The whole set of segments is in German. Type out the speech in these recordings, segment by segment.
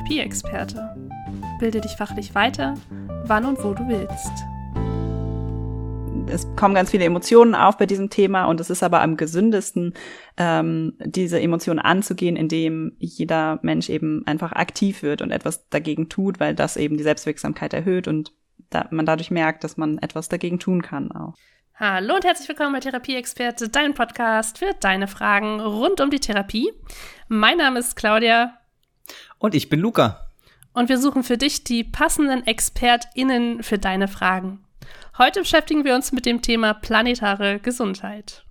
Therapieexperte. Bilde dich fachlich weiter, wann und wo du willst. Es kommen ganz viele Emotionen auf bei diesem Thema und es ist aber am gesündesten, ähm, diese Emotionen anzugehen, indem jeder Mensch eben einfach aktiv wird und etwas dagegen tut, weil das eben die Selbstwirksamkeit erhöht und da man dadurch merkt, dass man etwas dagegen tun kann auch. Hallo und herzlich willkommen bei Therapieexperte, dein Podcast für deine Fragen rund um die Therapie. Mein Name ist Claudia und ich bin Luca. Und wir suchen für dich die passenden ExpertInnen für deine Fragen. Heute beschäftigen wir uns mit dem Thema planetare Gesundheit.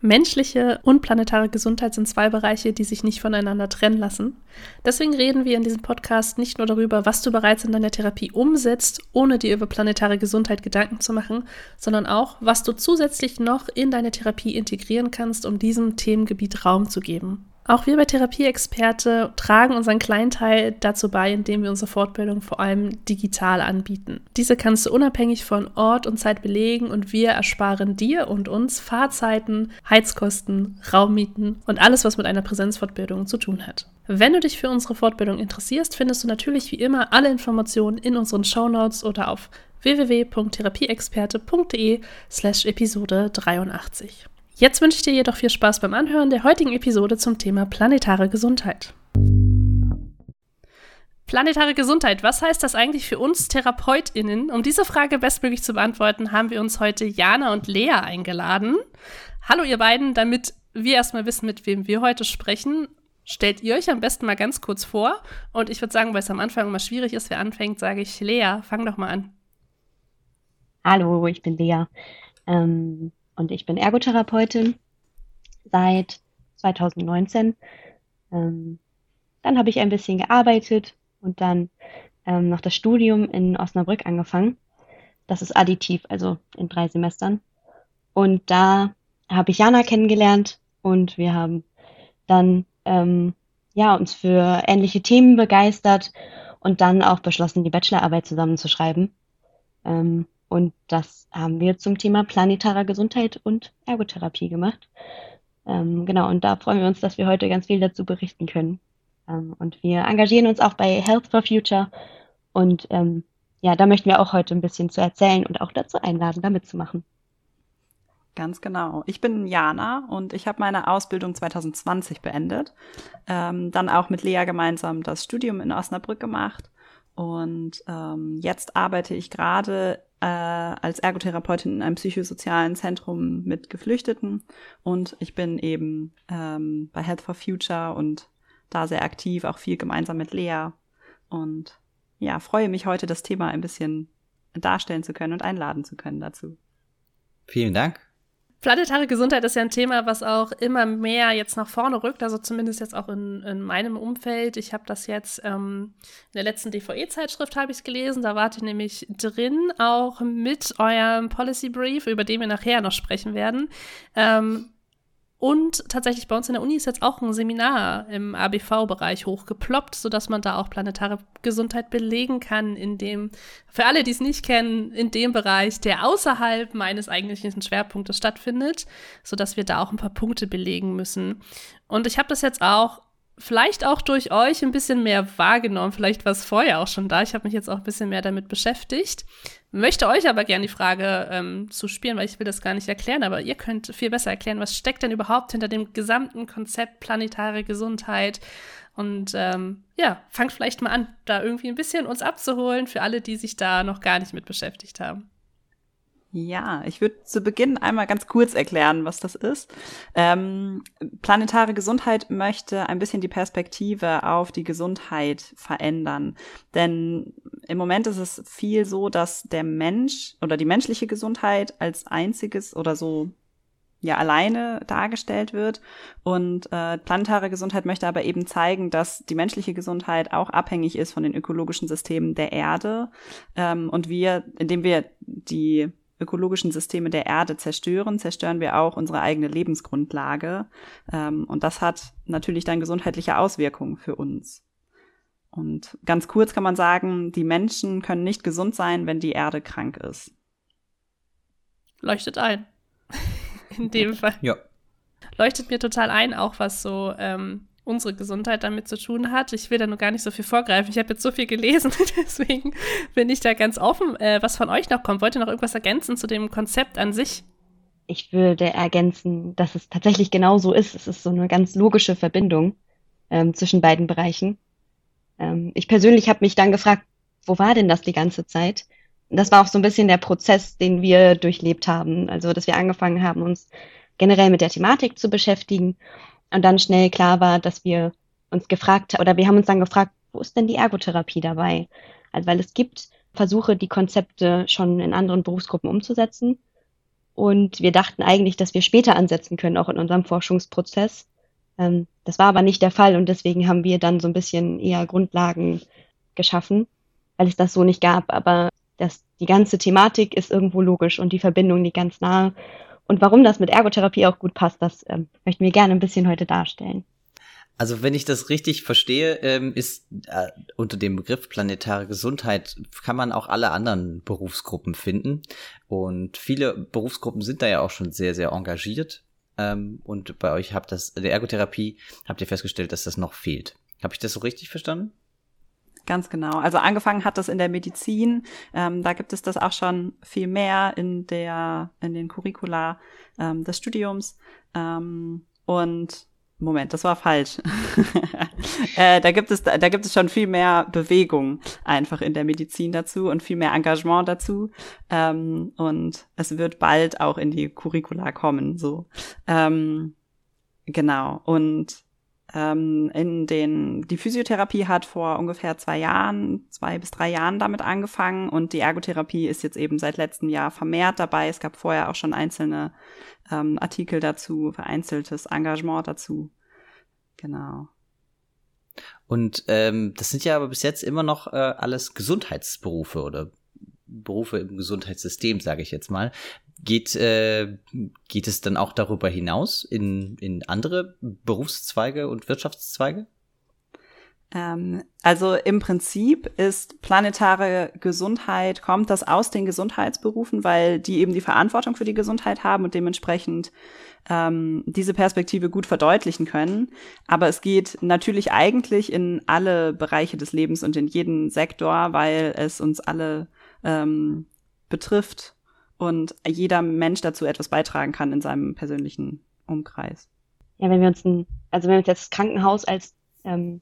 Menschliche und planetare Gesundheit sind zwei Bereiche, die sich nicht voneinander trennen lassen. Deswegen reden wir in diesem Podcast nicht nur darüber, was du bereits in deiner Therapie umsetzt, ohne dir über planetare Gesundheit Gedanken zu machen, sondern auch, was du zusätzlich noch in deine Therapie integrieren kannst, um diesem Themengebiet Raum zu geben. Auch wir bei Therapieexperte tragen unseren kleinen Teil dazu bei, indem wir unsere Fortbildung vor allem digital anbieten. Diese kannst du unabhängig von Ort und Zeit belegen und wir ersparen dir und uns Fahrzeiten, Heizkosten, Raummieten und alles, was mit einer Präsenzfortbildung zu tun hat. Wenn du dich für unsere Fortbildung interessierst, findest du natürlich wie immer alle Informationen in unseren Shownotes oder auf www.therapieexperte.de slash Episode 83. Jetzt wünsche ich dir jedoch viel Spaß beim Anhören der heutigen Episode zum Thema planetare Gesundheit. Planetare Gesundheit, was heißt das eigentlich für uns TherapeutInnen? Um diese Frage bestmöglich zu beantworten, haben wir uns heute Jana und Lea eingeladen. Hallo ihr beiden, damit wir erstmal wissen, mit wem wir heute sprechen, stellt ihr euch am besten mal ganz kurz vor. Und ich würde sagen, weil es am Anfang immer schwierig ist, wer anfängt, sage ich Lea, fang doch mal an. Hallo, ich bin Lea. Ähm, und ich bin Ergotherapeutin seit 2019. Ähm, dann habe ich ein bisschen gearbeitet und dann ähm, noch das Studium in Osnabrück angefangen. Das ist additiv, also in drei Semestern. Und da habe ich Jana kennengelernt und wir haben dann ähm, ja uns für ähnliche Themen begeistert und dann auch beschlossen, die Bachelorarbeit zusammenzuschreiben. Ähm, und das haben wir zum Thema planetarer Gesundheit und Ergotherapie gemacht. Ähm, genau, und da freuen wir uns, dass wir heute ganz viel dazu berichten können. Ähm, und wir engagieren uns auch bei Health for Future. Und ähm, ja, da möchten wir auch heute ein bisschen zu erzählen und auch dazu einladen, da mitzumachen. Ganz genau. Ich bin Jana und ich habe meine Ausbildung 2020 beendet. Ähm, dann auch mit Lea gemeinsam das Studium in Osnabrück gemacht. Und ähm, jetzt arbeite ich gerade äh, als Ergotherapeutin in einem psychosozialen Zentrum mit Geflüchteten und ich bin eben ähm, bei Health for Future und da sehr aktiv, auch viel gemeinsam mit Lea und ja, freue mich heute, das Thema ein bisschen darstellen zu können und einladen zu können dazu. Vielen Dank. Planetare Gesundheit ist ja ein Thema, was auch immer mehr jetzt nach vorne rückt, also zumindest jetzt auch in, in meinem Umfeld. Ich habe das jetzt ähm, in der letzten DVE-Zeitschrift habe ich gelesen, da wart ihr nämlich drin, auch mit eurem Policy Brief, über den wir nachher noch sprechen werden. Ähm, und tatsächlich bei uns in der Uni ist jetzt auch ein Seminar im ABV-Bereich hochgeploppt, sodass man da auch planetare Gesundheit belegen kann, in dem, für alle, die es nicht kennen, in dem Bereich, der außerhalb meines eigentlichen Schwerpunktes stattfindet, sodass wir da auch ein paar Punkte belegen müssen. Und ich habe das jetzt auch vielleicht auch durch euch ein bisschen mehr wahrgenommen. Vielleicht war es vorher auch schon da. Ich habe mich jetzt auch ein bisschen mehr damit beschäftigt. Möchte euch aber gerne die Frage ähm, zu spielen, weil ich will das gar nicht erklären, aber ihr könnt viel besser erklären, was steckt denn überhaupt hinter dem gesamten Konzept planetare Gesundheit? Und ähm, ja, fangt vielleicht mal an, da irgendwie ein bisschen uns abzuholen für alle, die sich da noch gar nicht mit beschäftigt haben. Ja, ich würde zu Beginn einmal ganz kurz erklären, was das ist. Ähm, planetare Gesundheit möchte ein bisschen die Perspektive auf die Gesundheit verändern. Denn im Moment ist es viel so, dass der Mensch oder die menschliche Gesundheit als einziges oder so ja alleine dargestellt wird. Und äh, planetare Gesundheit möchte aber eben zeigen, dass die menschliche Gesundheit auch abhängig ist von den ökologischen Systemen der Erde. Ähm, und wir, indem wir die ökologischen Systeme der Erde zerstören, zerstören wir auch unsere eigene Lebensgrundlage. Ähm, und das hat natürlich dann gesundheitliche Auswirkungen für uns. Und ganz kurz kann man sagen, die Menschen können nicht gesund sein, wenn die Erde krank ist. Leuchtet ein. In dem Fall. Ja. Leuchtet mir total ein, auch was so ähm, unsere Gesundheit damit zu tun hat. Ich will da nur gar nicht so viel vorgreifen. Ich habe jetzt so viel gelesen, deswegen bin ich da ganz offen, äh, was von euch noch kommt. Wollt ihr noch irgendwas ergänzen zu dem Konzept an sich? Ich würde ergänzen, dass es tatsächlich genau so ist. Es ist so eine ganz logische Verbindung ähm, zwischen beiden Bereichen. Ähm, ich persönlich habe mich dann gefragt, wo war denn das die ganze Zeit? Und das war auch so ein bisschen der Prozess, den wir durchlebt haben. Also, dass wir angefangen haben, uns generell mit der Thematik zu beschäftigen und dann schnell klar war, dass wir uns gefragt oder wir haben uns dann gefragt, wo ist denn die Ergotherapie dabei? Also, weil es gibt Versuche, die Konzepte schon in anderen Berufsgruppen umzusetzen. Und wir dachten eigentlich, dass wir später ansetzen können, auch in unserem Forschungsprozess. Ähm, das war aber nicht der Fall und deswegen haben wir dann so ein bisschen eher Grundlagen geschaffen, weil es das so nicht gab. Aber das, die ganze Thematik ist irgendwo logisch und die Verbindung liegt ganz nahe. Und warum das mit Ergotherapie auch gut passt, das ähm, möchten wir gerne ein bisschen heute darstellen. Also wenn ich das richtig verstehe, ähm, ist äh, unter dem Begriff planetare Gesundheit kann man auch alle anderen Berufsgruppen finden. Und viele Berufsgruppen sind da ja auch schon sehr, sehr engagiert. Ähm, und bei euch habt das, der Ergotherapie, habt ihr festgestellt, dass das noch fehlt. Habe ich das so richtig verstanden? Ganz genau. Also angefangen hat das in der Medizin. Ähm, da gibt es das auch schon viel mehr in der in den Curricula ähm, des Studiums. Ähm, und Moment, das war falsch. äh, da gibt es da, da gibt es schon viel mehr Bewegung einfach in der Medizin dazu und viel mehr Engagement dazu. Ähm, und es wird bald auch in die Curricula kommen. So ähm, genau. Und ähm, in den, die Physiotherapie hat vor ungefähr zwei Jahren, zwei bis drei Jahren damit angefangen und die Ergotherapie ist jetzt eben seit letztem Jahr vermehrt dabei. Es gab vorher auch schon einzelne ähm, Artikel dazu, vereinzeltes Engagement dazu. Genau. Und ähm, das sind ja aber bis jetzt immer noch äh, alles Gesundheitsberufe oder Berufe im Gesundheitssystem, sage ich jetzt mal. Geht, äh, geht es dann auch darüber hinaus in, in andere Berufszweige und Wirtschaftszweige? Ähm, also im Prinzip ist planetare Gesundheit, kommt das aus den Gesundheitsberufen, weil die eben die Verantwortung für die Gesundheit haben und dementsprechend ähm, diese Perspektive gut verdeutlichen können. Aber es geht natürlich eigentlich in alle Bereiche des Lebens und in jeden Sektor, weil es uns alle ähm, betrifft und jeder Mensch dazu etwas beitragen kann in seinem persönlichen Umkreis. Ja, wenn wir uns ein, also wenn wir uns jetzt das Krankenhaus als ähm,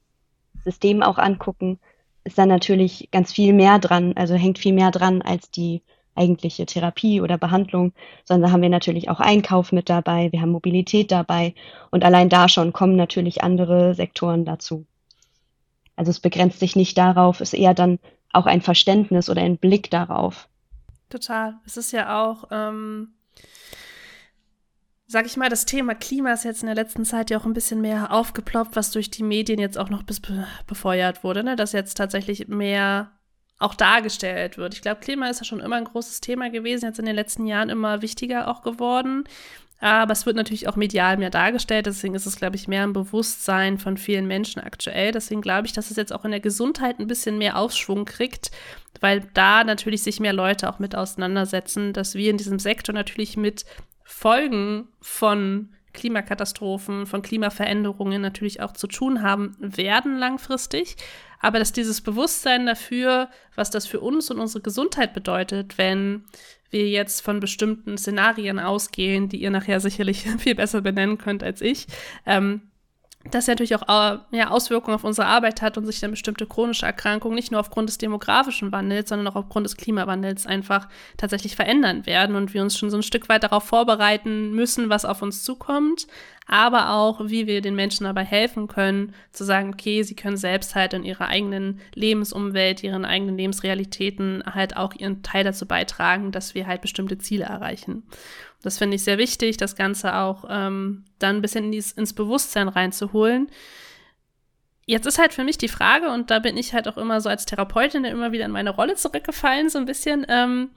System auch angucken, ist da natürlich ganz viel mehr dran, also hängt viel mehr dran als die eigentliche Therapie oder Behandlung, sondern da haben wir natürlich auch Einkauf mit dabei, wir haben Mobilität dabei und allein da schon kommen natürlich andere Sektoren dazu. Also es begrenzt sich nicht darauf, ist eher dann auch ein Verständnis oder ein Blick darauf. Total. Es ist ja auch, ähm, sag ich mal, das Thema Klima ist jetzt in der letzten Zeit ja auch ein bisschen mehr aufgeploppt, was durch die Medien jetzt auch noch bis befeuert wurde, ne? dass jetzt tatsächlich mehr auch dargestellt wird. Ich glaube, Klima ist ja schon immer ein großes Thema gewesen, jetzt in den letzten Jahren immer wichtiger auch geworden. Aber es wird natürlich auch medial mehr dargestellt. Deswegen ist es, glaube ich, mehr im Bewusstsein von vielen Menschen aktuell. Deswegen glaube ich, dass es jetzt auch in der Gesundheit ein bisschen mehr Aufschwung kriegt, weil da natürlich sich mehr Leute auch mit auseinandersetzen, dass wir in diesem Sektor natürlich mit Folgen von Klimakatastrophen, von Klimaveränderungen natürlich auch zu tun haben werden langfristig. Aber dass dieses Bewusstsein dafür, was das für uns und unsere Gesundheit bedeutet, wenn wir jetzt von bestimmten Szenarien ausgehen, die ihr nachher sicherlich viel besser benennen könnt als ich, ähm, das natürlich auch äh, ja, Auswirkungen auf unsere Arbeit hat und sich dann bestimmte chronische Erkrankungen nicht nur aufgrund des demografischen Wandels, sondern auch aufgrund des Klimawandels einfach tatsächlich verändern werden und wir uns schon so ein Stück weit darauf vorbereiten müssen, was auf uns zukommt, aber auch, wie wir den Menschen dabei helfen können, zu sagen, okay, sie können selbst halt in ihrer eigenen Lebensumwelt, ihren eigenen Lebensrealitäten halt auch ihren Teil dazu beitragen, dass wir halt bestimmte Ziele erreichen. Das finde ich sehr wichtig, das Ganze auch ähm, dann ein bisschen in ins Bewusstsein reinzuholen. Jetzt ist halt für mich die Frage, und da bin ich halt auch immer so als Therapeutin immer wieder in meine Rolle zurückgefallen, so ein bisschen. Ähm,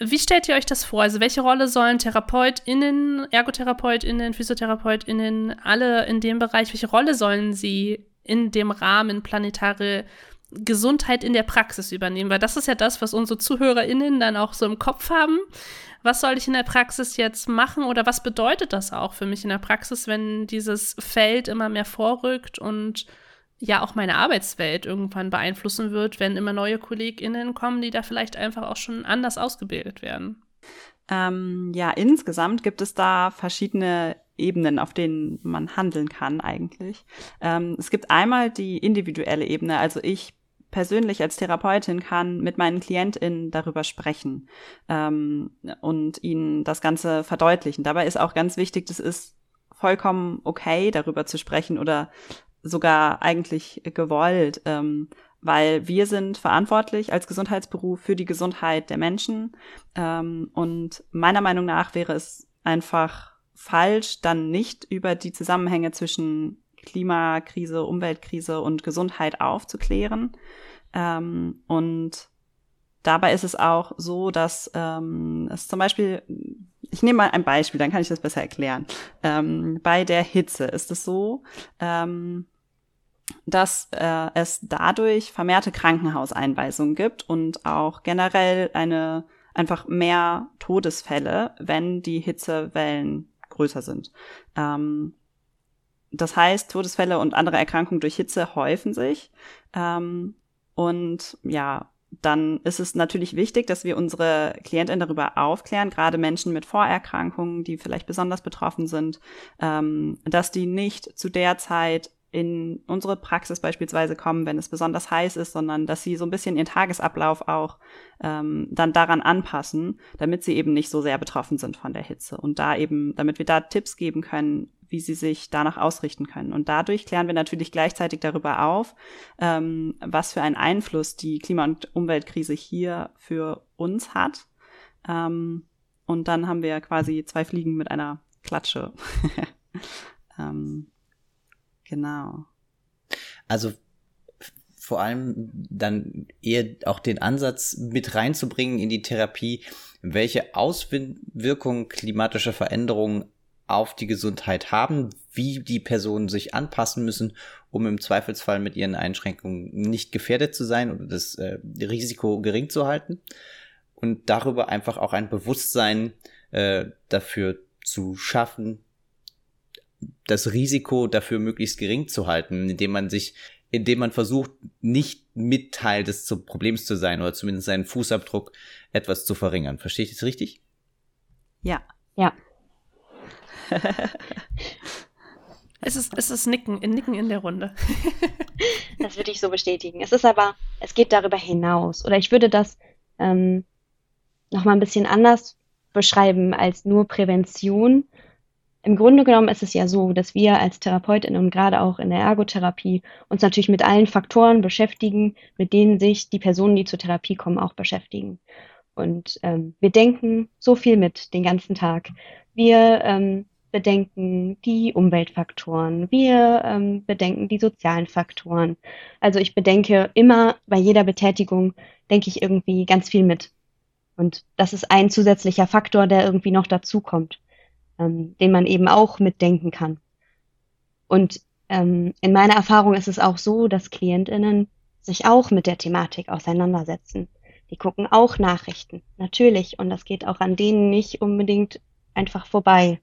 wie stellt ihr euch das vor? Also, welche Rolle sollen TherapeutInnen, ErgotherapeutInnen, PhysiotherapeutInnen, alle in dem Bereich, welche Rolle sollen sie in dem Rahmen planetare Gesundheit in der Praxis übernehmen? Weil das ist ja das, was unsere ZuhörerInnen dann auch so im Kopf haben was soll ich in der Praxis jetzt machen oder was bedeutet das auch für mich in der Praxis, wenn dieses Feld immer mehr vorrückt und ja auch meine Arbeitswelt irgendwann beeinflussen wird, wenn immer neue KollegInnen kommen, die da vielleicht einfach auch schon anders ausgebildet werden? Ähm, ja, insgesamt gibt es da verschiedene Ebenen, auf denen man handeln kann eigentlich. Ähm, es gibt einmal die individuelle Ebene, also ich persönlich als Therapeutin kann mit meinen KlientInnen darüber sprechen ähm, und ihnen das Ganze verdeutlichen. Dabei ist auch ganz wichtig, das ist vollkommen okay, darüber zu sprechen oder sogar eigentlich gewollt, ähm, weil wir sind verantwortlich als Gesundheitsberuf für die Gesundheit der Menschen. Ähm, und meiner Meinung nach wäre es einfach falsch, dann nicht über die Zusammenhänge zwischen Klimakrise, Umweltkrise und Gesundheit aufzuklären. Ähm, und dabei ist es auch so, dass ähm, es zum Beispiel, ich nehme mal ein Beispiel, dann kann ich das besser erklären. Ähm, bei der Hitze ist es so, ähm, dass äh, es dadurch vermehrte Krankenhauseinweisungen gibt und auch generell eine einfach mehr Todesfälle, wenn die Hitzewellen größer sind. Ähm, das heißt, Todesfälle und andere Erkrankungen durch Hitze häufen sich. Ähm, und ja, dann ist es natürlich wichtig, dass wir unsere Klientinnen darüber aufklären, gerade Menschen mit Vorerkrankungen, die vielleicht besonders betroffen sind, ähm, dass die nicht zu der Zeit in unsere Praxis beispielsweise kommen, wenn es besonders heiß ist, sondern dass sie so ein bisschen ihren Tagesablauf auch ähm, dann daran anpassen, damit sie eben nicht so sehr betroffen sind von der Hitze und da eben, damit wir da Tipps geben können, wie sie sich danach ausrichten können. Und dadurch klären wir natürlich gleichzeitig darüber auf, ähm, was für einen Einfluss die Klima- und Umweltkrise hier für uns hat. Ähm, und dann haben wir quasi zwei Fliegen mit einer Klatsche. ähm, Genau. Also vor allem dann eher auch den Ansatz mit reinzubringen in die Therapie, welche Auswirkungen klimatische Veränderungen auf die Gesundheit haben, wie die Personen sich anpassen müssen, um im Zweifelsfall mit ihren Einschränkungen nicht gefährdet zu sein oder das äh, Risiko gering zu halten und darüber einfach auch ein Bewusstsein äh, dafür zu schaffen, das Risiko dafür möglichst gering zu halten, indem man sich, indem man versucht, nicht mit Teil des Problems zu sein oder zumindest seinen Fußabdruck etwas zu verringern. Verstehe ich das richtig? Ja. Ja. es ist, es ist Nicken, Nicken in der Runde. das würde ich so bestätigen. Es ist aber, es geht darüber hinaus. Oder ich würde das ähm, nochmal ein bisschen anders beschreiben als nur Prävention, im Grunde genommen ist es ja so, dass wir als Therapeutinnen und gerade auch in der Ergotherapie uns natürlich mit allen Faktoren beschäftigen, mit denen sich die Personen, die zur Therapie kommen, auch beschäftigen. Und ähm, wir denken so viel mit den ganzen Tag. Wir ähm, bedenken die Umweltfaktoren, wir ähm, bedenken die sozialen Faktoren. Also ich bedenke immer bei jeder Betätigung, denke ich irgendwie ganz viel mit. Und das ist ein zusätzlicher Faktor, der irgendwie noch dazukommt ähm, den man eben auch mitdenken kann. Und ähm, in meiner Erfahrung ist es auch so, dass KlientInnen sich auch mit der Thematik auseinandersetzen. Die gucken auch Nachrichten, natürlich. Und das geht auch an denen nicht unbedingt einfach vorbei.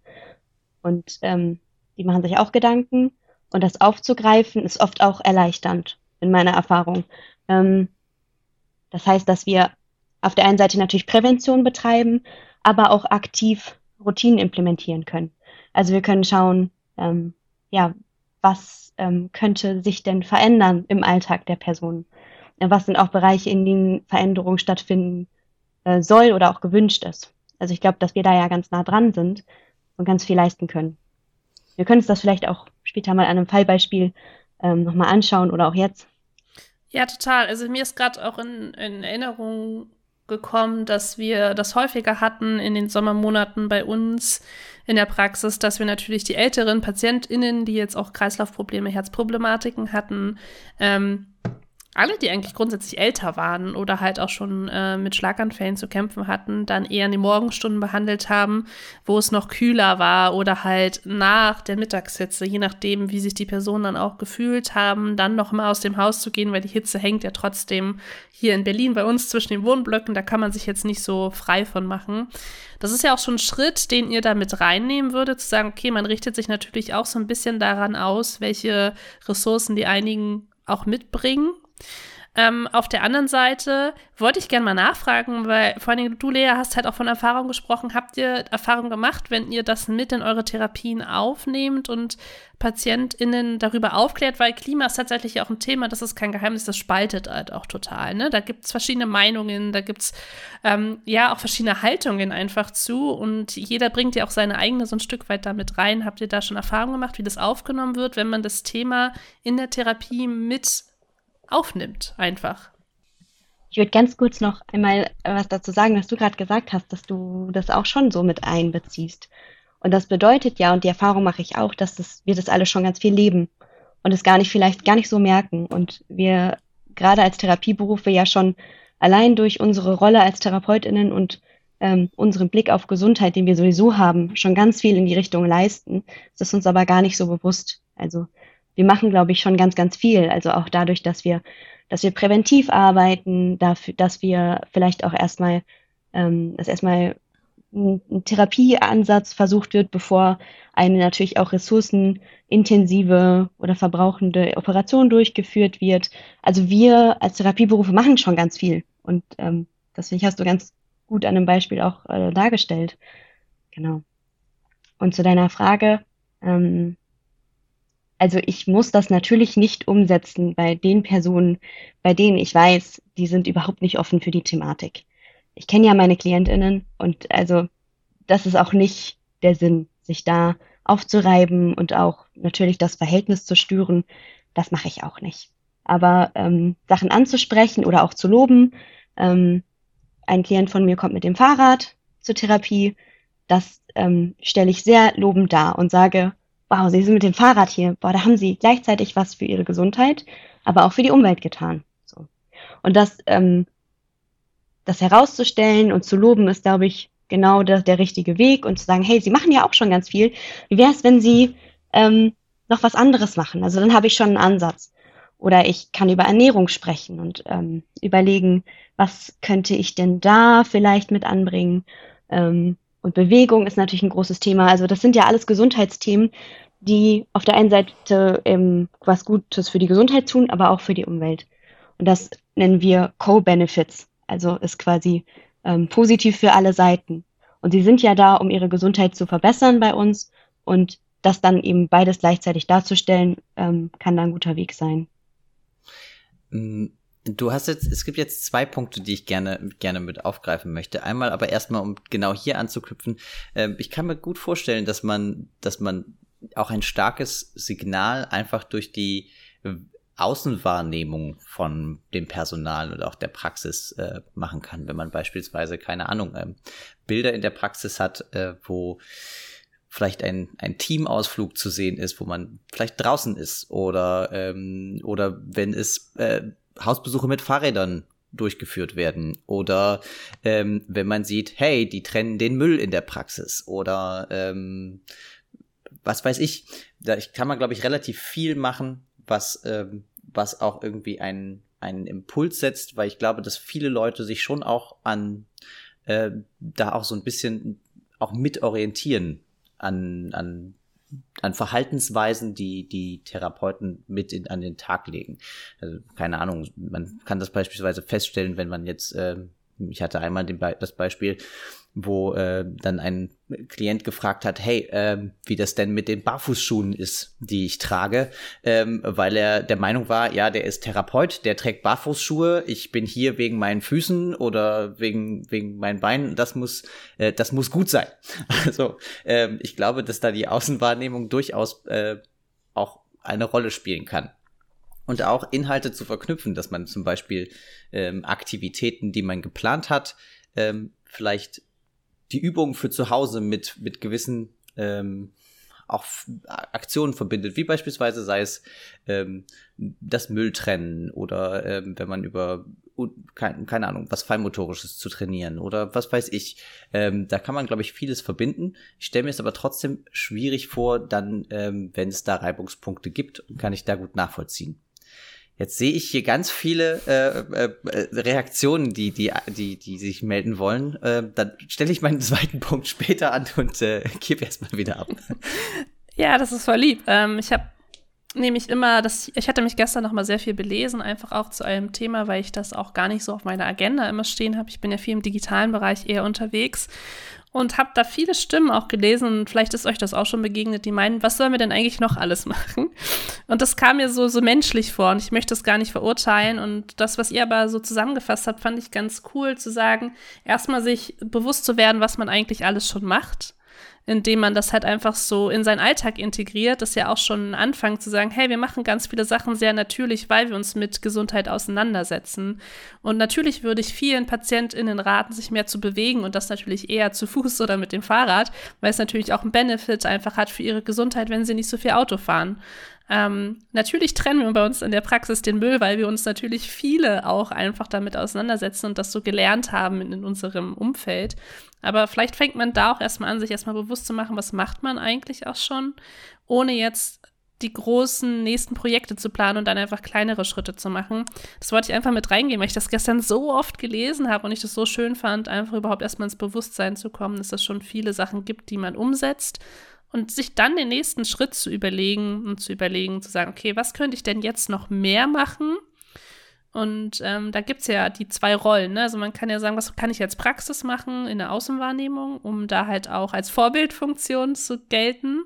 Und ähm, die machen sich auch Gedanken. Und das aufzugreifen ist oft auch erleichternd, in meiner Erfahrung. Ähm, das heißt, dass wir auf der einen Seite natürlich Prävention betreiben, aber auch aktiv Routinen implementieren können. Also wir können schauen, ähm, ja, was ähm, könnte sich denn verändern im Alltag der Person? Was sind auch Bereiche, in denen Veränderung stattfinden äh, soll oder auch gewünscht ist? Also ich glaube, dass wir da ja ganz nah dran sind und ganz viel leisten können. Wir können uns das vielleicht auch später mal an einem Fallbeispiel ähm, nochmal anschauen oder auch jetzt. Ja, total. Also mir ist gerade auch in, in Erinnerung gekommen, dass wir das häufiger hatten in den Sommermonaten bei uns in der Praxis, dass wir natürlich die älteren PatientInnen, die jetzt auch Kreislaufprobleme, Herzproblematiken hatten, ähm, alle, die eigentlich grundsätzlich älter waren oder halt auch schon äh, mit Schlaganfällen zu kämpfen hatten, dann eher in die Morgenstunden behandelt haben, wo es noch kühler war oder halt nach der Mittagshitze, je nachdem, wie sich die Personen dann auch gefühlt haben, dann noch mal aus dem Haus zu gehen, weil die Hitze hängt ja trotzdem hier in Berlin bei uns zwischen den Wohnblöcken, da kann man sich jetzt nicht so frei von machen. Das ist ja auch schon ein Schritt, den ihr da mit reinnehmen würdet, zu sagen, okay, man richtet sich natürlich auch so ein bisschen daran aus, welche Ressourcen die einigen auch mitbringen ähm, auf der anderen Seite wollte ich gerne mal nachfragen, weil vor allem du, Lea, hast halt auch von Erfahrung gesprochen. Habt ihr Erfahrung gemacht, wenn ihr das mit in eure Therapien aufnehmt und PatientInnen darüber aufklärt? Weil Klima ist tatsächlich auch ein Thema, das ist kein Geheimnis, das spaltet halt auch total. Ne? Da gibt es verschiedene Meinungen, da gibt es ähm, ja auch verschiedene Haltungen einfach zu und jeder bringt ja auch seine eigene so ein Stück weit damit rein. Habt ihr da schon Erfahrung gemacht, wie das aufgenommen wird, wenn man das Thema in der Therapie mit aufnimmt, einfach. Ich würde ganz kurz noch einmal was dazu sagen, was du gerade gesagt hast, dass du das auch schon so mit einbeziehst. Und das bedeutet ja, und die Erfahrung mache ich auch, dass das, wir das alle schon ganz viel leben und es gar nicht, vielleicht gar nicht so merken. Und wir gerade als Therapieberufe ja schon allein durch unsere Rolle als TherapeutInnen und ähm, unseren Blick auf Gesundheit, den wir sowieso haben, schon ganz viel in die Richtung leisten. Das ist uns aber gar nicht so bewusst. Also wir machen, glaube ich, schon ganz, ganz viel. Also auch dadurch, dass wir, dass wir präventiv arbeiten, dafür, dass wir vielleicht auch erstmal, ähm, dass erstmal ein, Therapieansatz versucht wird, bevor eine natürlich auch ressourcenintensive oder verbrauchende Operation durchgeführt wird. Also wir als Therapieberufe machen schon ganz viel. Und ähm, das finde ich, hast du ganz gut an einem Beispiel auch äh, dargestellt. Genau. Und zu deiner Frage, ähm, also ich muss das natürlich nicht umsetzen bei den Personen, bei denen ich weiß, die sind überhaupt nicht offen für die Thematik. Ich kenne ja meine Klientinnen und also das ist auch nicht der Sinn, sich da aufzureiben und auch natürlich das Verhältnis zu stören. Das mache ich auch nicht. Aber ähm, Sachen anzusprechen oder auch zu loben. Ähm, ein Klient von mir kommt mit dem Fahrrad zur Therapie. Das ähm, stelle ich sehr lobend dar und sage, wow, Sie sind mit dem Fahrrad hier, boah, da haben Sie gleichzeitig was für Ihre Gesundheit, aber auch für die Umwelt getan. So. Und das, ähm, das herauszustellen und zu loben, ist, glaube ich, genau der, der richtige Weg und zu sagen, hey, Sie machen ja auch schon ganz viel. Wie wäre es, wenn Sie ähm, noch was anderes machen? Also dann habe ich schon einen Ansatz. Oder ich kann über Ernährung sprechen und ähm, überlegen, was könnte ich denn da vielleicht mit anbringen? Ähm, und Bewegung ist natürlich ein großes Thema. Also das sind ja alles Gesundheitsthemen, die auf der einen Seite ähm, was Gutes für die Gesundheit tun, aber auch für die Umwelt. Und das nennen wir Co-Benefits. Also ist quasi ähm, positiv für alle Seiten. Und sie sind ja da, um ihre Gesundheit zu verbessern bei uns. Und das dann eben beides gleichzeitig darzustellen, ähm, kann da ein guter Weg sein. Du hast jetzt, es gibt jetzt zwei Punkte, die ich gerne, gerne mit aufgreifen möchte. Einmal aber erstmal, um genau hier anzuknüpfen. Äh, ich kann mir gut vorstellen, dass man, dass man auch ein starkes Signal einfach durch die Außenwahrnehmung von dem Personal und auch der Praxis äh, machen kann, wenn man beispielsweise, keine Ahnung, äh, Bilder in der Praxis hat, äh, wo vielleicht ein, ein Teamausflug zu sehen ist, wo man vielleicht draußen ist oder, ähm, oder wenn es äh, Hausbesuche mit Fahrrädern durchgeführt werden. Oder ähm, wenn man sieht, hey, die trennen den Müll in der Praxis. Oder ähm, was weiß ich, da kann man glaube ich relativ viel machen, was ähm, was auch irgendwie einen einen Impuls setzt, weil ich glaube, dass viele Leute sich schon auch an äh, da auch so ein bisschen auch mitorientieren an an an Verhaltensweisen, die die Therapeuten mit in, an den Tag legen. Also keine Ahnung, man kann das beispielsweise feststellen, wenn man jetzt, äh, ich hatte einmal Be das Beispiel, wo äh, dann ein Klient gefragt hat, hey, äh, wie das denn mit den Barfußschuhen ist, die ich trage, ähm, weil er der Meinung war, ja, der ist Therapeut, der trägt Barfußschuhe, ich bin hier wegen meinen Füßen oder wegen wegen meinen Beinen, das muss äh, das muss gut sein. Also ähm, ich glaube, dass da die Außenwahrnehmung durchaus äh, auch eine Rolle spielen kann und auch Inhalte zu verknüpfen, dass man zum Beispiel ähm, Aktivitäten, die man geplant hat, ähm, vielleicht die Übung für zu Hause mit, mit gewissen ähm, auch Aktionen verbindet, wie beispielsweise sei es ähm, das Mülltrennen oder ähm, wenn man über keine, keine Ahnung, was Feinmotorisches zu trainieren oder was weiß ich. Ähm, da kann man, glaube ich, vieles verbinden. Ich stelle mir es aber trotzdem schwierig vor, dann, ähm, wenn es da Reibungspunkte gibt, kann ich da gut nachvollziehen. Jetzt sehe ich hier ganz viele äh, äh, Reaktionen, die, die, die, die sich melden wollen. Äh, dann stelle ich meinen zweiten Punkt später an und äh, gebe erstmal wieder ab. Ja, das ist voll lieb. Ähm, ich habe nämlich immer, das, ich hatte mich gestern noch mal sehr viel belesen, einfach auch zu einem Thema, weil ich das auch gar nicht so auf meiner Agenda immer stehen habe. Ich bin ja viel im digitalen Bereich eher unterwegs und habe da viele Stimmen auch gelesen und vielleicht ist euch das auch schon begegnet, die meinen, was sollen wir denn eigentlich noch alles machen? Und das kam mir so, so menschlich vor und ich möchte es gar nicht verurteilen und das, was ihr aber so zusammengefasst habt, fand ich ganz cool zu sagen, erstmal sich bewusst zu werden, was man eigentlich alles schon macht indem man das halt einfach so in seinen Alltag integriert. Das ist ja auch schon ein Anfang zu sagen, hey, wir machen ganz viele Sachen sehr natürlich, weil wir uns mit Gesundheit auseinandersetzen. Und natürlich würde ich vielen PatientInnen raten, sich mehr zu bewegen und das natürlich eher zu Fuß oder mit dem Fahrrad, weil es natürlich auch einen Benefit einfach hat für ihre Gesundheit, wenn sie nicht so viel Auto fahren. Ähm, natürlich trennen wir bei uns in der Praxis den Müll, weil wir uns natürlich viele auch einfach damit auseinandersetzen und das so gelernt haben in, in unserem Umfeld. Aber vielleicht fängt man da auch erstmal an, sich erstmal bewusst zu machen, was macht man eigentlich auch schon, ohne jetzt die großen nächsten Projekte zu planen und dann einfach kleinere Schritte zu machen. Das wollte ich einfach mit reingehen, weil ich das gestern so oft gelesen habe und ich das so schön fand, einfach überhaupt erstmal ins Bewusstsein zu kommen, dass es schon viele Sachen gibt, die man umsetzt und sich dann den nächsten Schritt zu überlegen und zu überlegen, zu sagen, okay, was könnte ich denn jetzt noch mehr machen? Und ähm, da gibt es ja die zwei Rollen. Ne? Also man kann ja sagen, was kann ich als Praxis machen in der Außenwahrnehmung, um da halt auch als Vorbildfunktion zu gelten.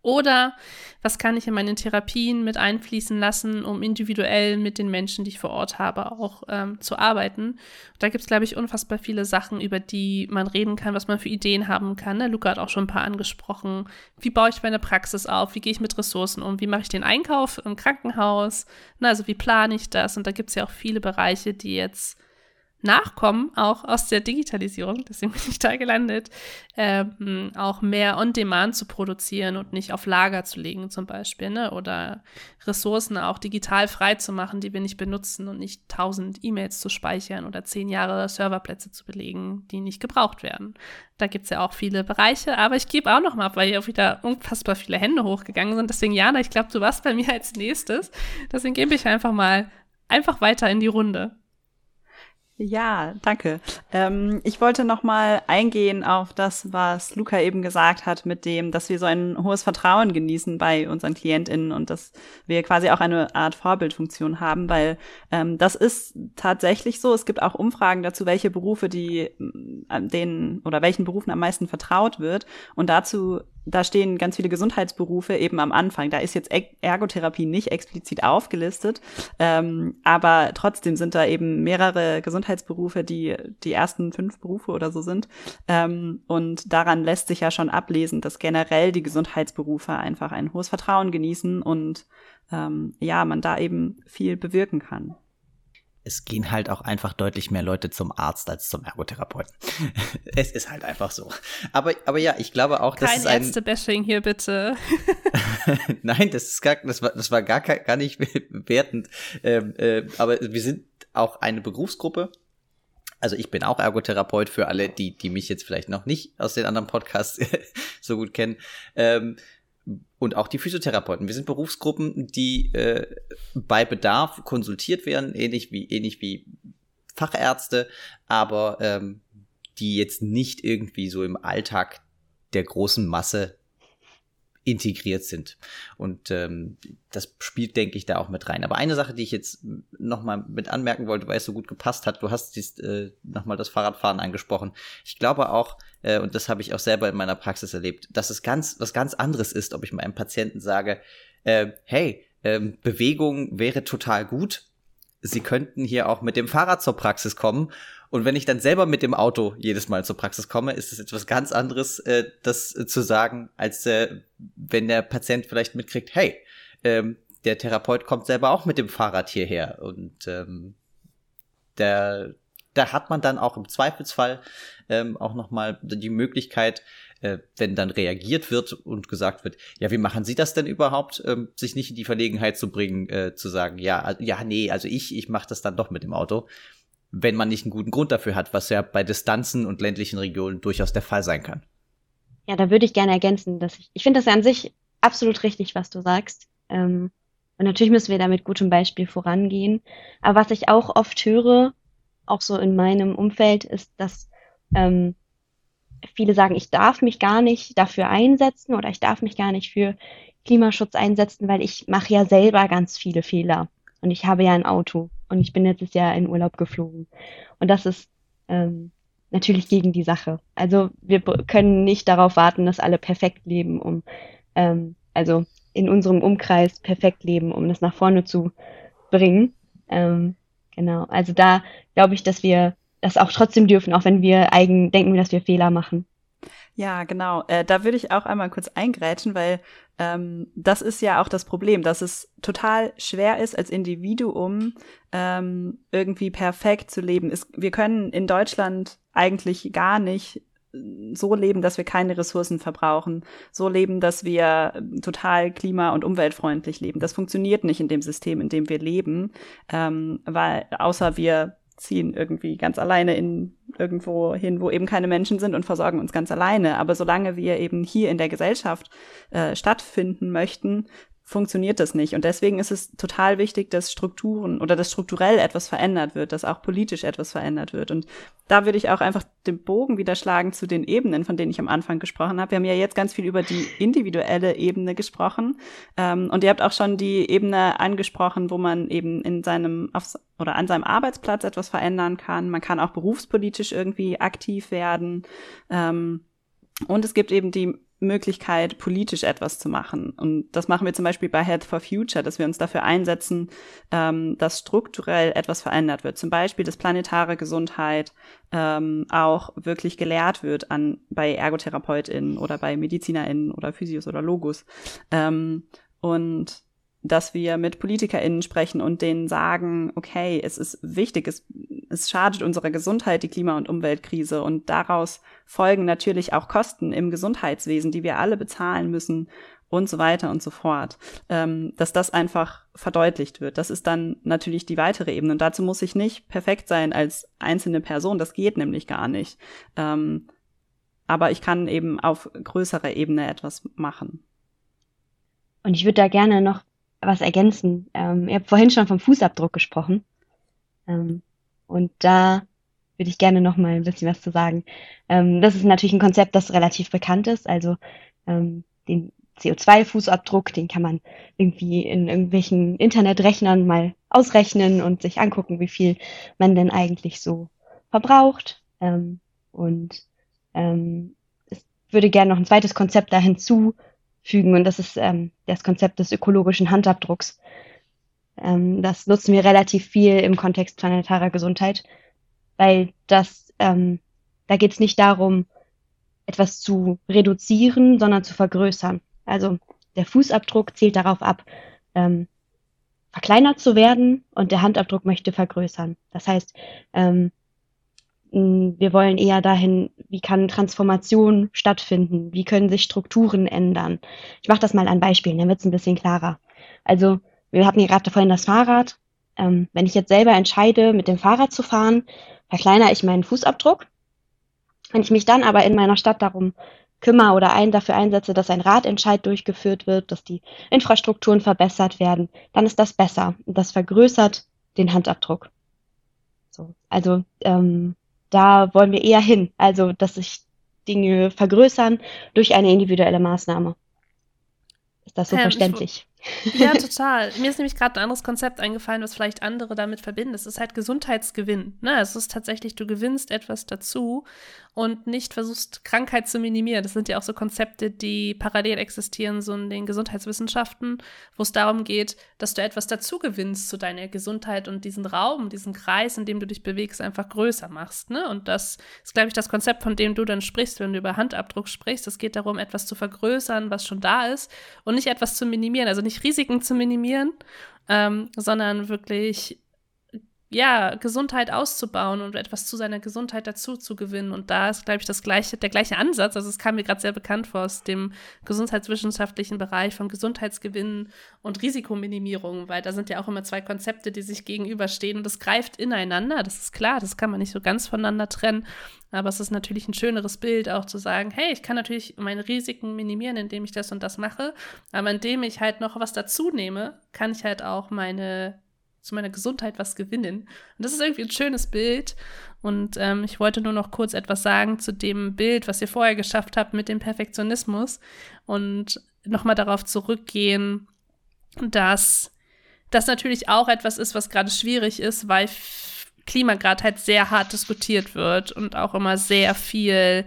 Oder was kann ich in meine Therapien mit einfließen lassen, um individuell mit den Menschen, die ich vor Ort habe, auch ähm, zu arbeiten. da gibt es, glaube ich, unfassbar viele Sachen, über die man reden kann, was man für Ideen haben kann. Ne? Luca hat auch schon ein paar angesprochen. Wie baue ich meine Praxis auf? Wie gehe ich mit Ressourcen um? Wie mache ich den Einkauf im Krankenhaus? Na, also wie plane ich das? Und da gibt es ja auch viele Bereiche, die jetzt Nachkommen, auch aus der Digitalisierung, deswegen bin ich da gelandet, ähm, auch mehr on-demand zu produzieren und nicht auf Lager zu legen zum Beispiel, ne? oder Ressourcen auch digital frei zu machen, die wir nicht benutzen und nicht tausend E-Mails zu speichern oder zehn Jahre Serverplätze zu belegen, die nicht gebraucht werden. Da gibt es ja auch viele Bereiche, aber ich gebe auch noch mal, weil hier auch wieder unfassbar viele Hände hochgegangen sind. Deswegen, Jana, ich glaube, du warst bei mir als nächstes. Deswegen gebe ich einfach mal einfach weiter in die Runde. Ja, danke. Ähm, ich wollte noch mal eingehen auf das, was Luca eben gesagt hat, mit dem, dass wir so ein hohes Vertrauen genießen bei unseren KlientInnen und dass wir quasi auch eine Art Vorbildfunktion haben, weil ähm, das ist tatsächlich so. Es gibt auch Umfragen dazu, welche Berufe die äh, denen oder welchen Berufen am meisten vertraut wird. Und dazu da stehen ganz viele Gesundheitsberufe eben am Anfang. Da ist jetzt Ergotherapie nicht explizit aufgelistet, ähm, aber trotzdem sind da eben mehrere Gesundheitsberufe, die die ersten fünf Berufe oder so sind. Ähm, und daran lässt sich ja schon ablesen, dass generell die Gesundheitsberufe einfach ein hohes Vertrauen genießen und ähm, ja, man da eben viel bewirken kann es gehen halt auch einfach deutlich mehr Leute zum Arzt als zum Ergotherapeuten. es ist halt einfach so. Aber, aber ja, ich glaube auch, dass Kein es ein Ärzte-Bashing hier bitte. Nein, das ist gar, das war, das war gar, gar nicht wertend. Ähm, äh, aber wir sind auch eine Berufsgruppe. Also ich bin auch Ergotherapeut für alle, die, die mich jetzt vielleicht noch nicht aus den anderen Podcasts so gut kennen. Ähm, und auch die Physiotherapeuten. Wir sind Berufsgruppen, die äh, bei Bedarf konsultiert werden, ähnlich wie, ähnlich wie Fachärzte, aber ähm, die jetzt nicht irgendwie so im Alltag der großen Masse integriert sind. Und ähm, das spielt, denke ich, da auch mit rein. Aber eine Sache, die ich jetzt nochmal mit anmerken wollte, weil es so gut gepasst hat, du hast dies, äh, nochmal das Fahrradfahren angesprochen. Ich glaube auch, äh, und das habe ich auch selber in meiner Praxis erlebt, dass es ganz was ganz anderes ist, ob ich meinem Patienten sage, äh, hey, äh, Bewegung wäre total gut. Sie könnten hier auch mit dem Fahrrad zur Praxis kommen und wenn ich dann selber mit dem Auto jedes Mal zur Praxis komme, ist es etwas ganz anderes, äh, das äh, zu sagen, als äh, wenn der Patient vielleicht mitkriegt, hey, ähm, der Therapeut kommt selber auch mit dem Fahrrad hierher. Und ähm, der da hat man dann auch im Zweifelsfall ähm, auch nochmal die Möglichkeit, äh, wenn dann reagiert wird und gesagt wird, ja, wie machen Sie das denn überhaupt, ähm, sich nicht in die Verlegenheit zu bringen, äh, zu sagen, ja, ja, nee, also ich, ich mache das dann doch mit dem Auto, wenn man nicht einen guten Grund dafür hat, was ja bei Distanzen und ländlichen Regionen durchaus der Fall sein kann. Ja, da würde ich gerne ergänzen, dass ich, ich finde das ja an sich absolut richtig, was du sagst. Ähm, und natürlich müssen wir da mit gutem Beispiel vorangehen. Aber was ich auch oft höre, auch so in meinem Umfeld, ist, dass ähm, viele sagen, ich darf mich gar nicht dafür einsetzen oder ich darf mich gar nicht für Klimaschutz einsetzen, weil ich mache ja selber ganz viele Fehler und ich habe ja ein Auto und ich bin letztes Jahr in Urlaub geflogen. Und das ist ähm, natürlich gegen die Sache. Also wir können nicht darauf warten, dass alle perfekt leben, um ähm, also in unserem Umkreis perfekt leben, um das nach vorne zu bringen. Ähm, genau. Also da glaube ich, dass wir das auch trotzdem dürfen, auch wenn wir eigen denken, dass wir Fehler machen. Ja, genau. Äh, da würde ich auch einmal kurz eingrätschen, weil ähm, das ist ja auch das Problem, dass es total schwer ist, als Individuum ähm, irgendwie perfekt zu leben. Es, wir können in Deutschland eigentlich gar nicht so leben, dass wir keine Ressourcen verbrauchen, so leben, dass wir total klima- und umweltfreundlich leben. Das funktioniert nicht in dem System, in dem wir leben, ähm, weil außer wir ziehen irgendwie ganz alleine in irgendwo hin, wo eben keine Menschen sind und versorgen uns ganz alleine. Aber solange wir eben hier in der Gesellschaft äh, stattfinden möchten, funktioniert das nicht. Und deswegen ist es total wichtig, dass Strukturen oder dass strukturell etwas verändert wird, dass auch politisch etwas verändert wird. Und da würde ich auch einfach den Bogen wieder schlagen zu den Ebenen, von denen ich am Anfang gesprochen habe. Wir haben ja jetzt ganz viel über die individuelle Ebene gesprochen. Ähm, und ihr habt auch schon die Ebene angesprochen, wo man eben in seinem auf, oder an seinem Arbeitsplatz etwas verändern kann. Man kann auch berufspolitisch irgendwie aktiv werden. Ähm, und es gibt eben die Möglichkeit, politisch etwas zu machen. Und das machen wir zum Beispiel bei Health for Future, dass wir uns dafür einsetzen, ähm, dass strukturell etwas verändert wird. Zum Beispiel, dass planetare Gesundheit ähm, auch wirklich gelehrt wird an bei ErgotherapeutInnen oder bei MedizinerInnen oder Physios oder Logos. Ähm, und dass wir mit PolitikerInnen sprechen und denen sagen, okay, es ist wichtig, es, es schadet unserer Gesundheit, die Klima- und Umweltkrise und daraus folgen natürlich auch Kosten im Gesundheitswesen, die wir alle bezahlen müssen und so weiter und so fort. Ähm, dass das einfach verdeutlicht wird. Das ist dann natürlich die weitere Ebene. Und dazu muss ich nicht perfekt sein als einzelne Person. Das geht nämlich gar nicht. Ähm, aber ich kann eben auf größerer Ebene etwas machen. Und ich würde da gerne noch was ergänzen. Ähm, ihr habt vorhin schon vom Fußabdruck gesprochen. Ähm, und da würde ich gerne noch mal ein bisschen was zu sagen. Ähm, das ist natürlich ein Konzept, das relativ bekannt ist. Also ähm, den CO2-Fußabdruck, den kann man irgendwie in irgendwelchen Internetrechnern mal ausrechnen und sich angucken, wie viel man denn eigentlich so verbraucht. Ähm, und ähm, es würde gerne noch ein zweites Konzept da hinzu fügen und das ist ähm, das Konzept des ökologischen Handabdrucks. Ähm, das nutzen wir relativ viel im Kontext planetarer Gesundheit, weil das, ähm, da geht es nicht darum, etwas zu reduzieren, sondern zu vergrößern. Also der Fußabdruck zielt darauf ab, ähm, verkleinert zu werden und der Handabdruck möchte vergrößern. Das heißt, ähm, wir wollen eher dahin, wie kann Transformation stattfinden? Wie können sich Strukturen ändern? Ich mache das mal an Beispielen, dann wird es ein bisschen klarer. Also, wir hatten gerade vorhin das Fahrrad. Ähm, wenn ich jetzt selber entscheide, mit dem Fahrrad zu fahren, verkleinere ich meinen Fußabdruck. Wenn ich mich dann aber in meiner Stadt darum kümmere oder ein, dafür einsetze, dass ein Radentscheid durchgeführt wird, dass die Infrastrukturen verbessert werden, dann ist das besser. Und das vergrößert den Handabdruck. So, also ähm, da wollen wir eher hin. Also, dass sich Dinge vergrößern durch eine individuelle Maßnahme. Ist das so ähm, verständlich? Ja, total. Mir ist nämlich gerade ein anderes Konzept eingefallen, was vielleicht andere damit verbinden. Es ist halt Gesundheitsgewinn. Ne? Es ist tatsächlich, du gewinnst etwas dazu und nicht versuchst, Krankheit zu minimieren. Das sind ja auch so Konzepte, die parallel existieren, so in den Gesundheitswissenschaften, wo es darum geht, dass du etwas dazu gewinnst zu deiner Gesundheit und diesen Raum, diesen Kreis, in dem du dich bewegst, einfach größer machst. Ne? Und das ist, glaube ich, das Konzept, von dem du dann sprichst, wenn du über Handabdruck sprichst. Es geht darum, etwas zu vergrößern, was schon da ist und nicht etwas zu minimieren. Also nicht Risiken zu minimieren, ähm, sondern wirklich ja, Gesundheit auszubauen und etwas zu seiner Gesundheit dazu zu gewinnen. Und da ist, glaube ich, das gleiche, der gleiche Ansatz. Also es kam mir gerade sehr bekannt vor aus dem gesundheitswissenschaftlichen Bereich von Gesundheitsgewinnen und Risikominimierung, weil da sind ja auch immer zwei Konzepte, die sich gegenüberstehen und das greift ineinander. Das ist klar, das kann man nicht so ganz voneinander trennen. Aber es ist natürlich ein schöneres Bild, auch zu sagen, hey, ich kann natürlich meine Risiken minimieren, indem ich das und das mache. Aber indem ich halt noch was dazu nehme, kann ich halt auch meine zu meiner Gesundheit was gewinnen. Und das ist irgendwie ein schönes Bild. Und ähm, ich wollte nur noch kurz etwas sagen zu dem Bild, was ihr vorher geschafft habt mit dem Perfektionismus. Und nochmal darauf zurückgehen, dass das natürlich auch etwas ist, was gerade schwierig ist, weil Klimagrad halt sehr hart diskutiert wird und auch immer sehr viel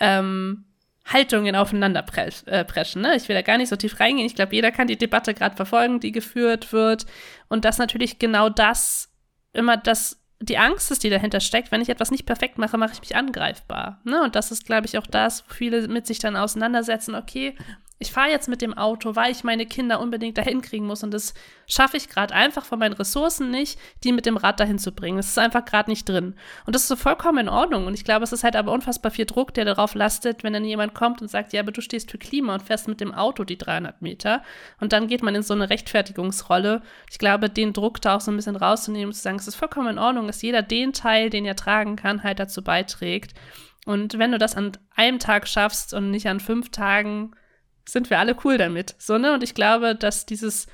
ähm, Haltungen aufeinander äh. Ne? Ich will da gar nicht so tief reingehen. Ich glaube, jeder kann die Debatte gerade verfolgen, die geführt wird. Und dass natürlich genau das immer das die Angst ist, die dahinter steckt, wenn ich etwas nicht perfekt mache, mache ich mich angreifbar. Ne? Und das ist, glaube ich, auch das, wo viele mit sich dann auseinandersetzen, okay, ich fahre jetzt mit dem Auto, weil ich meine Kinder unbedingt dahin kriegen muss. Und das schaffe ich gerade einfach von meinen Ressourcen nicht, die mit dem Rad dahin zu bringen. Das ist einfach gerade nicht drin. Und das ist so vollkommen in Ordnung. Und ich glaube, es ist halt aber unfassbar viel Druck, der darauf lastet, wenn dann jemand kommt und sagt, ja, aber du stehst für Klima und fährst mit dem Auto die 300 Meter. Und dann geht man in so eine Rechtfertigungsrolle. Ich glaube, den Druck da auch so ein bisschen rauszunehmen zu sagen, es ist vollkommen in Ordnung, dass jeder den Teil, den er tragen kann, halt dazu beiträgt. Und wenn du das an einem Tag schaffst und nicht an fünf Tagen, sind wir alle cool damit. So, ne? Und ich glaube, dass dieses,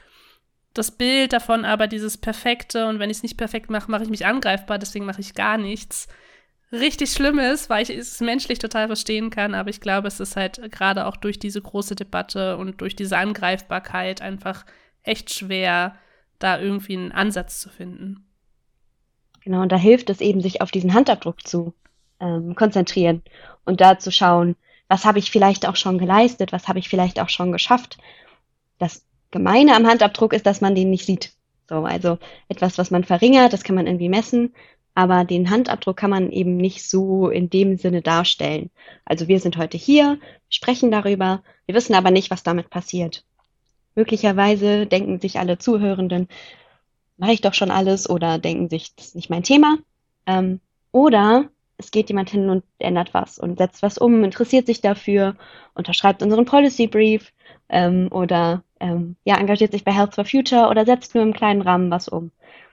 das Bild davon aber dieses Perfekte und wenn ich es nicht perfekt mache, mache ich mich angreifbar, deswegen mache ich gar nichts. Richtig schlimm ist, weil ich es menschlich total verstehen kann, aber ich glaube, es ist halt gerade auch durch diese große Debatte und durch diese Angreifbarkeit einfach echt schwer, da irgendwie einen Ansatz zu finden. Genau, und da hilft es eben, sich auf diesen Handabdruck zu ähm, konzentrieren und da zu schauen, was habe ich vielleicht auch schon geleistet, was habe ich vielleicht auch schon geschafft. Das Gemeine am Handabdruck ist, dass man den nicht sieht. So, also etwas, was man verringert, das kann man irgendwie messen, aber den Handabdruck kann man eben nicht so in dem Sinne darstellen. Also wir sind heute hier, sprechen darüber, wir wissen aber nicht, was damit passiert. Möglicherweise denken sich alle Zuhörenden, mache ich doch schon alles oder denken sich, das ist nicht mein Thema. Ähm, oder es geht jemand hin und ändert was und setzt was um, interessiert sich dafür, unterschreibt unseren Policy Brief ähm, oder ähm, ja, engagiert sich bei Health for Future oder setzt nur im kleinen Rahmen was um.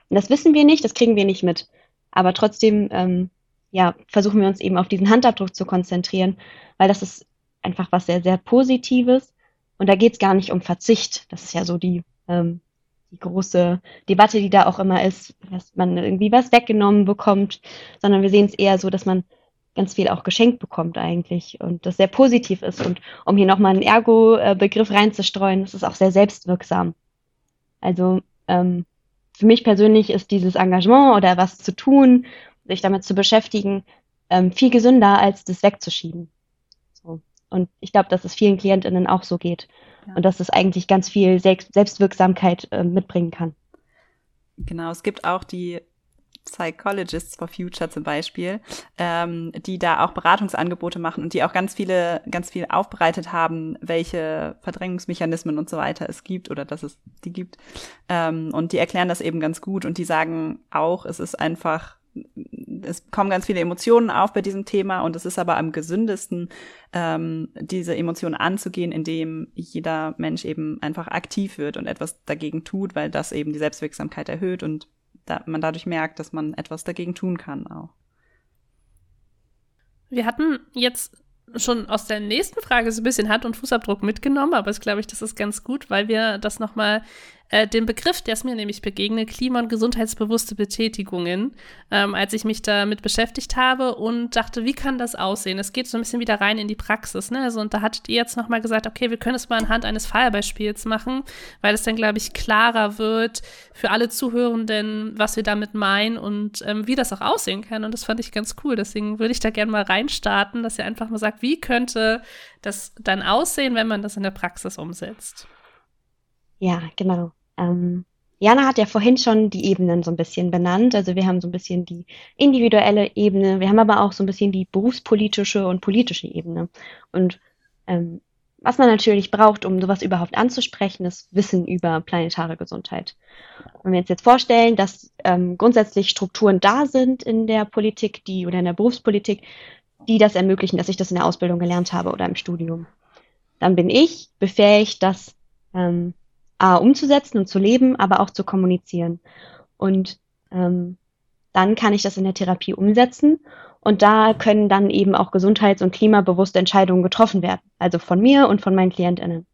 Und das wissen wir nicht, das kriegen wir nicht mit. Aber trotzdem ähm, ja, versuchen wir uns eben auf diesen Handabdruck zu konzentrieren, weil das ist einfach was sehr, sehr Positives. Und da geht es gar nicht um Verzicht. Das ist ja so die ähm, die große Debatte, die da auch immer ist, dass man irgendwie was weggenommen bekommt, sondern wir sehen es eher so, dass man ganz viel auch geschenkt bekommt eigentlich und das sehr positiv ist. Und um hier nochmal einen Ergo-Begriff reinzustreuen, das ist auch sehr selbstwirksam. Also ähm, für mich persönlich ist dieses Engagement oder was zu tun, sich damit zu beschäftigen, ähm, viel gesünder, als das wegzuschieben. So. Und ich glaube, dass es vielen KlientInnen auch so geht. Und dass es eigentlich ganz viel Selbstwirksamkeit äh, mitbringen kann. Genau, es gibt auch die Psychologists for Future zum Beispiel, ähm, die da auch Beratungsangebote machen und die auch ganz viele, ganz viel aufbereitet haben, welche Verdrängungsmechanismen und so weiter es gibt oder dass es die gibt. Ähm, und die erklären das eben ganz gut und die sagen auch, es ist einfach es kommen ganz viele Emotionen auf bei diesem Thema und es ist aber am gesündesten, ähm, diese Emotionen anzugehen, indem jeder Mensch eben einfach aktiv wird und etwas dagegen tut, weil das eben die Selbstwirksamkeit erhöht und da, man dadurch merkt, dass man etwas dagegen tun kann auch. Wir hatten jetzt schon aus der nächsten Frage so ein bisschen Hand- und Fußabdruck mitgenommen, aber ich glaube ich, das ist ganz gut, weil wir das nochmal äh, den Begriff, der ist mir nämlich begegnet, Klima- und gesundheitsbewusste Betätigungen, ähm, als ich mich damit beschäftigt habe und dachte, wie kann das aussehen? Es geht so ein bisschen wieder rein in die Praxis, ne? Also, und da hattet ihr jetzt nochmal gesagt, okay, wir können es mal anhand eines Fallbeispiels machen, weil es dann, glaube ich, klarer wird für alle Zuhörenden, was wir damit meinen und ähm, wie das auch aussehen kann. Und das fand ich ganz cool. Deswegen würde ich da gerne mal reinstarten, dass ihr einfach mal sagt, wie könnte das dann aussehen, wenn man das in der Praxis umsetzt? Ja, genau. Ähm, Jana hat ja vorhin schon die Ebenen so ein bisschen benannt. Also wir haben so ein bisschen die individuelle Ebene, wir haben aber auch so ein bisschen die berufspolitische und politische Ebene. Und ähm, was man natürlich braucht, um sowas überhaupt anzusprechen, ist Wissen über planetare Gesundheit. Wenn wir uns jetzt vorstellen, dass ähm, grundsätzlich Strukturen da sind in der Politik, die oder in der Berufspolitik, die das ermöglichen, dass ich das in der Ausbildung gelernt habe oder im Studium, dann bin ich befähigt, das ähm, A, umzusetzen und zu leben, aber auch zu kommunizieren. Und ähm, dann kann ich das in der Therapie umsetzen und da können dann eben auch gesundheits- und klimabewusste Entscheidungen getroffen werden. Also von mir und von meinen KlientInnen.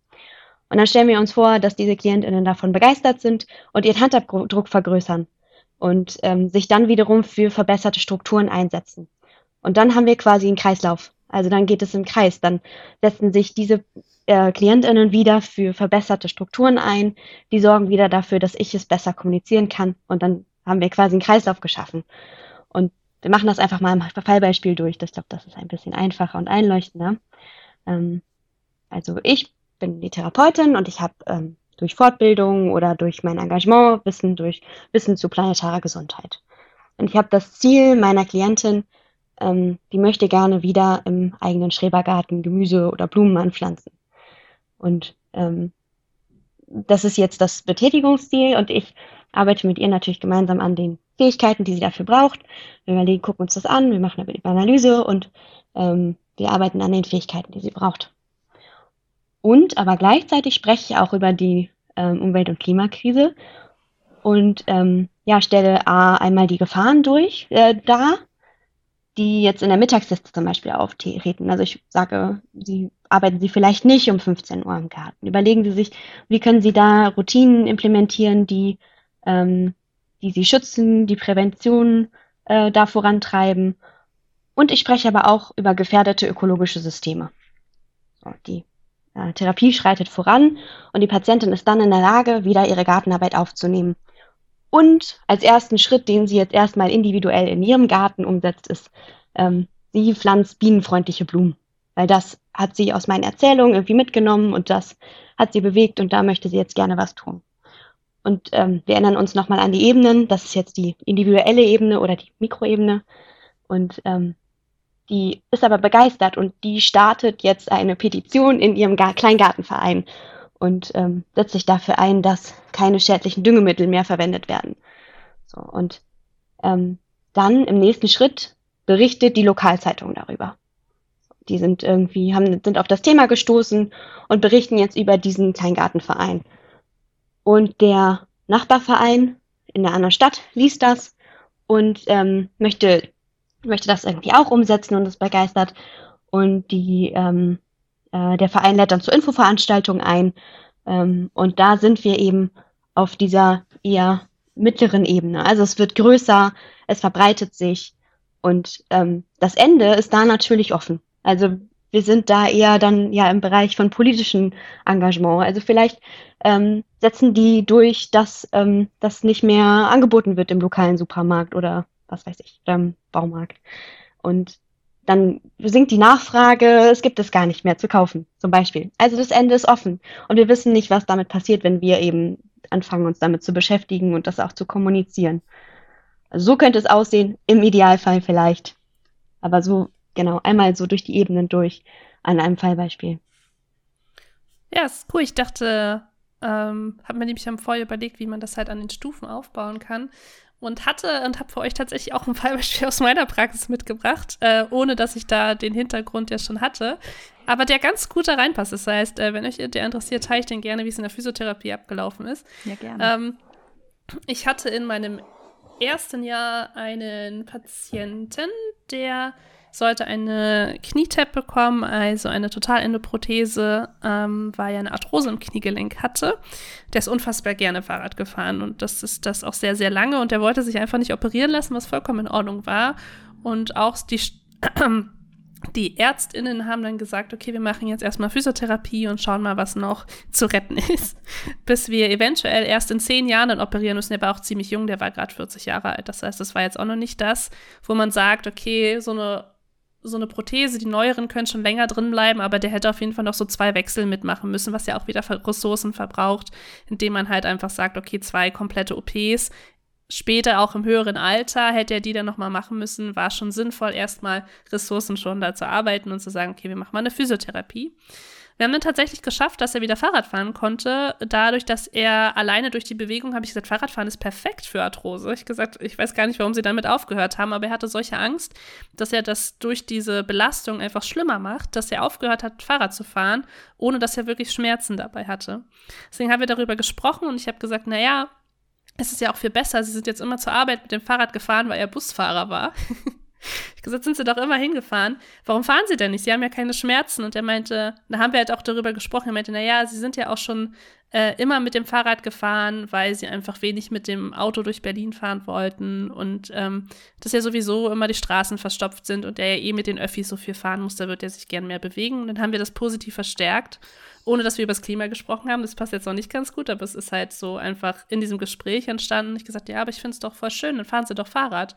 Und dann stellen wir uns vor, dass diese KlientInnen davon begeistert sind und ihren Handabdruck vergrößern und ähm, sich dann wiederum für verbesserte Strukturen einsetzen. Und dann haben wir quasi einen Kreislauf. Also dann geht es im Kreis. Dann setzen sich diese äh, KlientInnen wieder für verbesserte Strukturen ein. Die sorgen wieder dafür, dass ich es besser kommunizieren kann. Und dann haben wir quasi einen Kreislauf geschaffen. Und wir machen das einfach mal im Fallbeispiel durch. Ich glaube, das ist ein bisschen einfacher und einleuchtender. Ähm, also ich bin die Therapeutin und ich habe ähm, durch Fortbildung oder durch mein Engagement Wissen durch Wissen zu planetarer Gesundheit. Und ich habe das Ziel meiner Klientin, ähm, die möchte gerne wieder im eigenen Schrebergarten Gemüse oder Blumen anpflanzen. Und ähm, das ist jetzt das Betätigungsziel und ich arbeite mit ihr natürlich gemeinsam an den Fähigkeiten, die sie dafür braucht. Wir überlegen, gucken uns das an, wir machen eine Analyse und ähm, wir arbeiten an den Fähigkeiten, die sie braucht. Und aber gleichzeitig spreche ich auch über die ähm, Umwelt- und Klimakrise und ähm, ja, stelle A, einmal die Gefahren durch äh, dar, die jetzt in der Mittagsliste zum Beispiel auftreten. Also ich sage, Sie arbeiten Sie vielleicht nicht um 15 Uhr im Garten. Überlegen Sie sich, wie können Sie da Routinen implementieren, die ähm, die sie schützen, die Prävention äh, da vorantreiben. Und ich spreche aber auch über gefährdete ökologische Systeme. So, die äh, Therapie schreitet voran und die Patientin ist dann in der Lage, wieder ihre Gartenarbeit aufzunehmen. Und als ersten Schritt, den sie jetzt erstmal individuell in ihrem Garten umsetzt, ist, ähm, sie pflanzt bienenfreundliche Blumen. Weil das hat sie aus meinen Erzählungen irgendwie mitgenommen und das hat sie bewegt und da möchte sie jetzt gerne was tun. Und ähm, wir erinnern uns nochmal an die Ebenen. Das ist jetzt die individuelle Ebene oder die Mikroebene. Und ähm, die ist aber begeistert und die startet jetzt eine Petition in ihrem Gar Kleingartenverein und ähm, setzt sich dafür ein, dass keine schädlichen Düngemittel mehr verwendet werden. So, und ähm, dann im nächsten Schritt berichtet die Lokalzeitung darüber. Die sind irgendwie, haben, sind auf das Thema gestoßen und berichten jetzt über diesen Kleingartenverein. Und der Nachbarverein in der anderen Stadt liest das und ähm, möchte, möchte das irgendwie auch umsetzen und ist begeistert. Und die, ähm, äh, der Verein lädt dann zur Infoveranstaltung ein. Ähm, und da sind wir eben auf dieser eher mittleren Ebene. Also es wird größer, es verbreitet sich und ähm, das Ende ist da natürlich offen. Also wir sind da eher dann ja im Bereich von politischem Engagement. Also vielleicht ähm, setzen die durch, dass ähm, das nicht mehr angeboten wird im lokalen Supermarkt oder was weiß ich, im Baumarkt. Und dann sinkt die Nachfrage, es gibt es gar nicht mehr zu kaufen, zum Beispiel. Also das Ende ist offen. Und wir wissen nicht, was damit passiert, wenn wir eben anfangen, uns damit zu beschäftigen und das auch zu kommunizieren. Also so könnte es aussehen, im Idealfall vielleicht. Aber so genau, einmal so durch die Ebenen durch an einem Fallbeispiel. Ja, ist cool. Ich dachte, ähm, habe mir nämlich am Vorher überlegt, wie man das halt an den Stufen aufbauen kann. Und hatte und habe für euch tatsächlich auch ein Fallbeispiel aus meiner Praxis mitgebracht, äh, ohne dass ich da den Hintergrund ja schon hatte. Aber der ganz gut da reinpasst. Das heißt, äh, wenn euch der interessiert, teile ich den gerne, wie es in der Physiotherapie abgelaufen ist. Ja, gerne. Ähm, ich hatte in meinem ersten Jahr einen Patienten, der sollte eine Knietap bekommen, also eine Totalendoprothese, ähm, weil er eine Arthrose im Kniegelenk hatte. Der ist unfassbar gerne Fahrrad gefahren und das ist das auch sehr, sehr lange und der wollte sich einfach nicht operieren lassen, was vollkommen in Ordnung war. Und auch die die Ärztinnen haben dann gesagt, okay, wir machen jetzt erstmal Physiotherapie und schauen mal, was noch zu retten ist. Bis wir eventuell erst in zehn Jahren dann operieren müssen. Der war auch ziemlich jung, der war gerade 40 Jahre alt. Das heißt, das war jetzt auch noch nicht das, wo man sagt, okay, so eine so eine Prothese, die neueren können schon länger drin bleiben, aber der hätte auf jeden Fall noch so zwei Wechsel mitmachen müssen, was ja auch wieder Ressourcen verbraucht, indem man halt einfach sagt, okay, zwei komplette OPs später auch im höheren Alter hätte er die dann nochmal machen müssen, war schon sinnvoll, erstmal Ressourcen schon da zu arbeiten und zu sagen, okay, wir machen mal eine Physiotherapie. Wir haben dann tatsächlich geschafft, dass er wieder Fahrrad fahren konnte. Dadurch, dass er alleine durch die Bewegung, habe ich gesagt, Fahrradfahren ist perfekt für Arthrose. Ich gesagt, ich weiß gar nicht, warum sie damit aufgehört haben, aber er hatte solche Angst, dass er das durch diese Belastung einfach schlimmer macht, dass er aufgehört hat, Fahrrad zu fahren, ohne dass er wirklich Schmerzen dabei hatte. Deswegen haben wir darüber gesprochen und ich habe gesagt, naja, es ist ja auch viel besser. Sie sind jetzt immer zur Arbeit mit dem Fahrrad gefahren, weil er Busfahrer war. Ich gesagt, sind Sie doch immer hingefahren. Warum fahren Sie denn nicht? Sie haben ja keine Schmerzen. Und er meinte, da haben wir halt auch darüber gesprochen. Er meinte, naja, Sie sind ja auch schon äh, immer mit dem Fahrrad gefahren, weil Sie einfach wenig mit dem Auto durch Berlin fahren wollten. Und ähm, dass ja sowieso immer die Straßen verstopft sind und er ja eh mit den Öffis so viel fahren muss, da wird er sich gern mehr bewegen. Und dann haben wir das positiv verstärkt, ohne dass wir über das Klima gesprochen haben. Das passt jetzt noch nicht ganz gut, aber es ist halt so einfach in diesem Gespräch entstanden. Ich gesagt, ja, aber ich finde es doch voll schön, dann fahren Sie doch Fahrrad.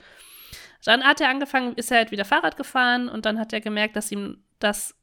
Dann hat er angefangen, ist er halt wieder Fahrrad gefahren und dann hat er gemerkt, dass ihm das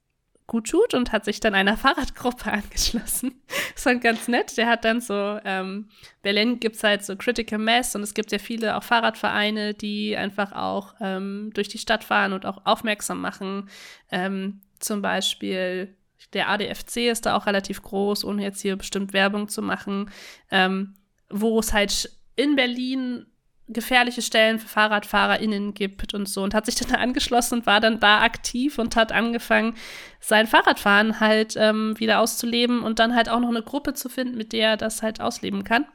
gut tut und hat sich dann einer Fahrradgruppe angeschlossen. das war ganz nett. Der hat dann so, ähm, Berlin gibt es halt so Critical Mass und es gibt ja viele auch Fahrradvereine, die einfach auch ähm, durch die Stadt fahren und auch aufmerksam machen. Ähm, zum Beispiel der ADFC ist da auch relativ groß, ohne jetzt hier bestimmt Werbung zu machen, ähm, wo es halt in Berlin gefährliche Stellen für FahrradfahrerInnen gibt und so und hat sich dann angeschlossen und war dann da aktiv und hat angefangen, sein Fahrradfahren halt ähm, wieder auszuleben und dann halt auch noch eine Gruppe zu finden, mit der er das halt ausleben kann.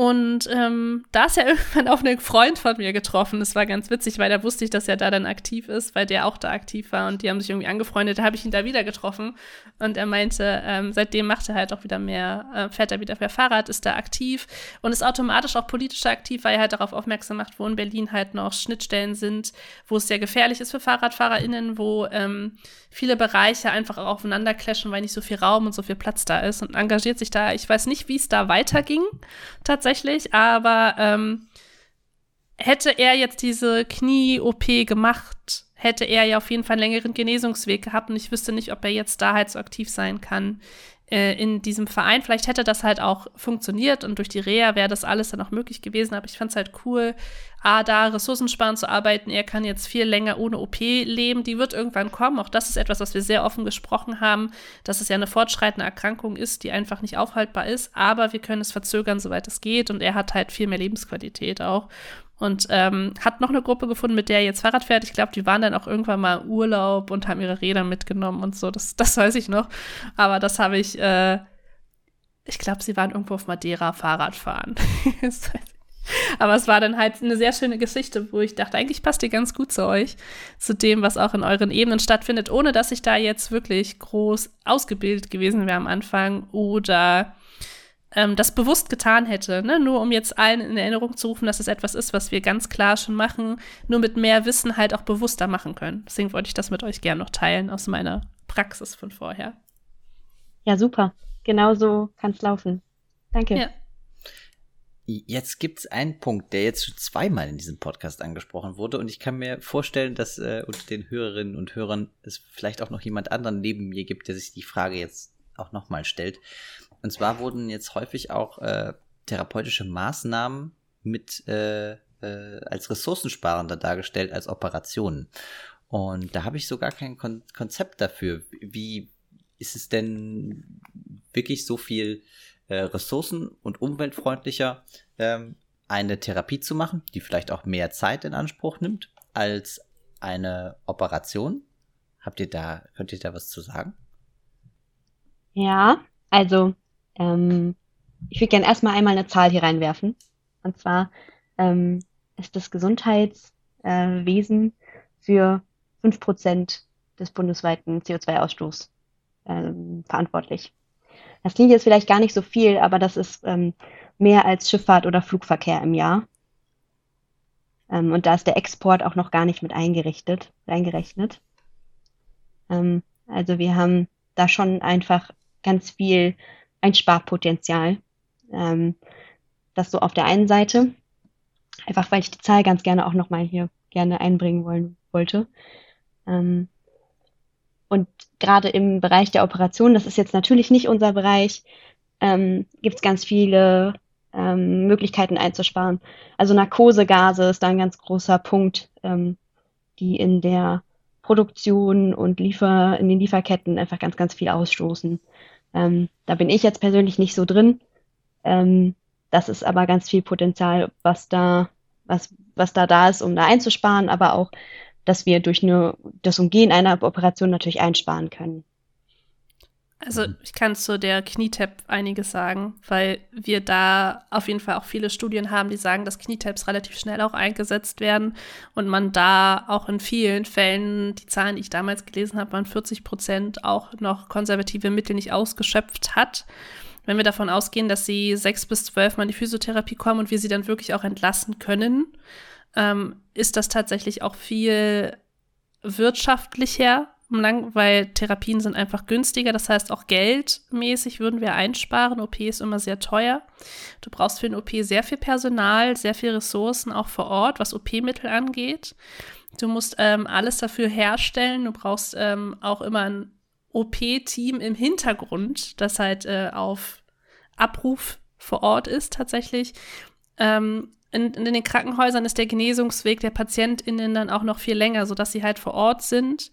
Und ähm, da ist ja irgendwann auch ein Freund von mir getroffen. Das war ganz witzig, weil da wusste ich, dass er da dann aktiv ist, weil der auch da aktiv war und die haben sich irgendwie angefreundet. Da habe ich ihn da wieder getroffen und er meinte, ähm, seitdem macht er halt auch wieder mehr, äh, fährt er wieder mehr Fahrrad, ist da aktiv und ist automatisch auch politisch aktiv, weil er halt darauf aufmerksam macht, wo in Berlin halt noch Schnittstellen sind, wo es sehr gefährlich ist für FahrradfahrerInnen, wo ähm, viele Bereiche einfach auch aufeinander clashen, weil nicht so viel Raum und so viel Platz da ist und engagiert sich da. Ich weiß nicht, wie es da weiterging, tatsächlich, aber ähm, hätte er jetzt diese Knie-OP gemacht, hätte er ja auf jeden Fall einen längeren Genesungsweg gehabt und ich wüsste nicht, ob er jetzt da halt so aktiv sein kann äh, in diesem Verein. Vielleicht hätte das halt auch funktioniert und durch die Reha wäre das alles dann auch möglich gewesen, aber ich fand es halt cool, A, da ressourcensparend zu arbeiten. Er kann jetzt viel länger ohne OP leben. Die wird irgendwann kommen. Auch das ist etwas, was wir sehr offen gesprochen haben, dass es ja eine fortschreitende Erkrankung ist, die einfach nicht aufhaltbar ist. Aber wir können es verzögern, soweit es geht. Und er hat halt viel mehr Lebensqualität auch. Und ähm, hat noch eine Gruppe gefunden, mit der er jetzt Fahrrad fährt. Ich glaube, die waren dann auch irgendwann mal Urlaub und haben ihre Räder mitgenommen und so. Das, das weiß ich noch. Aber das habe ich, äh, ich glaube, sie waren irgendwo auf Madeira Fahrrad fahren. Aber es war dann halt eine sehr schöne Geschichte, wo ich dachte, eigentlich passt die ganz gut zu euch, zu dem, was auch in euren Ebenen stattfindet, ohne dass ich da jetzt wirklich groß ausgebildet gewesen wäre am Anfang oder ähm, das bewusst getan hätte, ne? nur um jetzt allen in Erinnerung zu rufen, dass es etwas ist, was wir ganz klar schon machen, nur mit mehr Wissen halt auch bewusster machen können. Deswegen wollte ich das mit euch gerne noch teilen aus meiner Praxis von vorher. Ja, super. Genau so kann es laufen. Danke. Ja. Jetzt gibt es einen Punkt, der jetzt schon zweimal in diesem Podcast angesprochen wurde und ich kann mir vorstellen, dass äh, unter den Hörerinnen und Hörern es vielleicht auch noch jemand anderen neben mir gibt, der sich die Frage jetzt auch nochmal stellt. Und zwar wurden jetzt häufig auch äh, therapeutische Maßnahmen mit äh, äh, als ressourcensparender dargestellt als Operationen. Und da habe ich so gar kein Kon Konzept dafür. Wie ist es denn wirklich so viel äh, ressourcen- und umweltfreundlicher, ähm, eine Therapie zu machen, die vielleicht auch mehr Zeit in Anspruch nimmt als eine Operation? Habt ihr da, könnt ihr da was zu sagen? Ja, also ähm, ich würde gerne erstmal einmal eine Zahl hier reinwerfen. Und zwar ähm, ist das Gesundheitswesen äh, für 5% des bundesweiten CO2-Ausstoßes ähm, verantwortlich. Das klingt jetzt vielleicht gar nicht so viel, aber das ist ähm, mehr als Schifffahrt oder Flugverkehr im Jahr. Ähm, und da ist der Export auch noch gar nicht mit eingerichtet, eingerechnet. Ähm, also wir haben da schon einfach ganz viel Einsparpotenzial. Ähm, das so auf der einen Seite, einfach weil ich die Zahl ganz gerne auch nochmal hier gerne einbringen wollen, wollte. Ähm, und gerade im Bereich der Operation, das ist jetzt natürlich nicht unser Bereich, ähm, gibt es ganz viele ähm, Möglichkeiten einzusparen. Also Narkosegase ist da ein ganz großer Punkt, ähm, die in der Produktion und Liefer, in den Lieferketten einfach ganz, ganz viel ausstoßen. Ähm, da bin ich jetzt persönlich nicht so drin. Ähm, das ist aber ganz viel Potenzial, was da, was, was da da ist, um da einzusparen, aber auch, dass wir durch eine, das Umgehen einer Operation natürlich einsparen können. Also mhm. ich kann zu der Knietap einiges sagen, weil wir da auf jeden Fall auch viele Studien haben, die sagen, dass Knietaps relativ schnell auch eingesetzt werden und man da auch in vielen Fällen, die Zahlen, die ich damals gelesen habe, waren 40 Prozent auch noch konservative Mittel nicht ausgeschöpft hat. Wenn wir davon ausgehen, dass sie sechs bis zwölf Mal in die Physiotherapie kommen und wir sie dann wirklich auch entlassen können, ähm, ist das tatsächlich auch viel wirtschaftlicher lang, weil Therapien sind einfach günstiger. Das heißt, auch geldmäßig würden wir einsparen. OP ist immer sehr teuer. Du brauchst für ein OP sehr viel Personal, sehr viel Ressourcen auch vor Ort, was OP-Mittel angeht. Du musst ähm, alles dafür herstellen. Du brauchst ähm, auch immer ein OP-Team im Hintergrund, das halt äh, auf Abruf vor Ort ist tatsächlich. Ähm, in, in, den Krankenhäusern ist der Genesungsweg der PatientInnen dann auch noch viel länger, sodass sie halt vor Ort sind,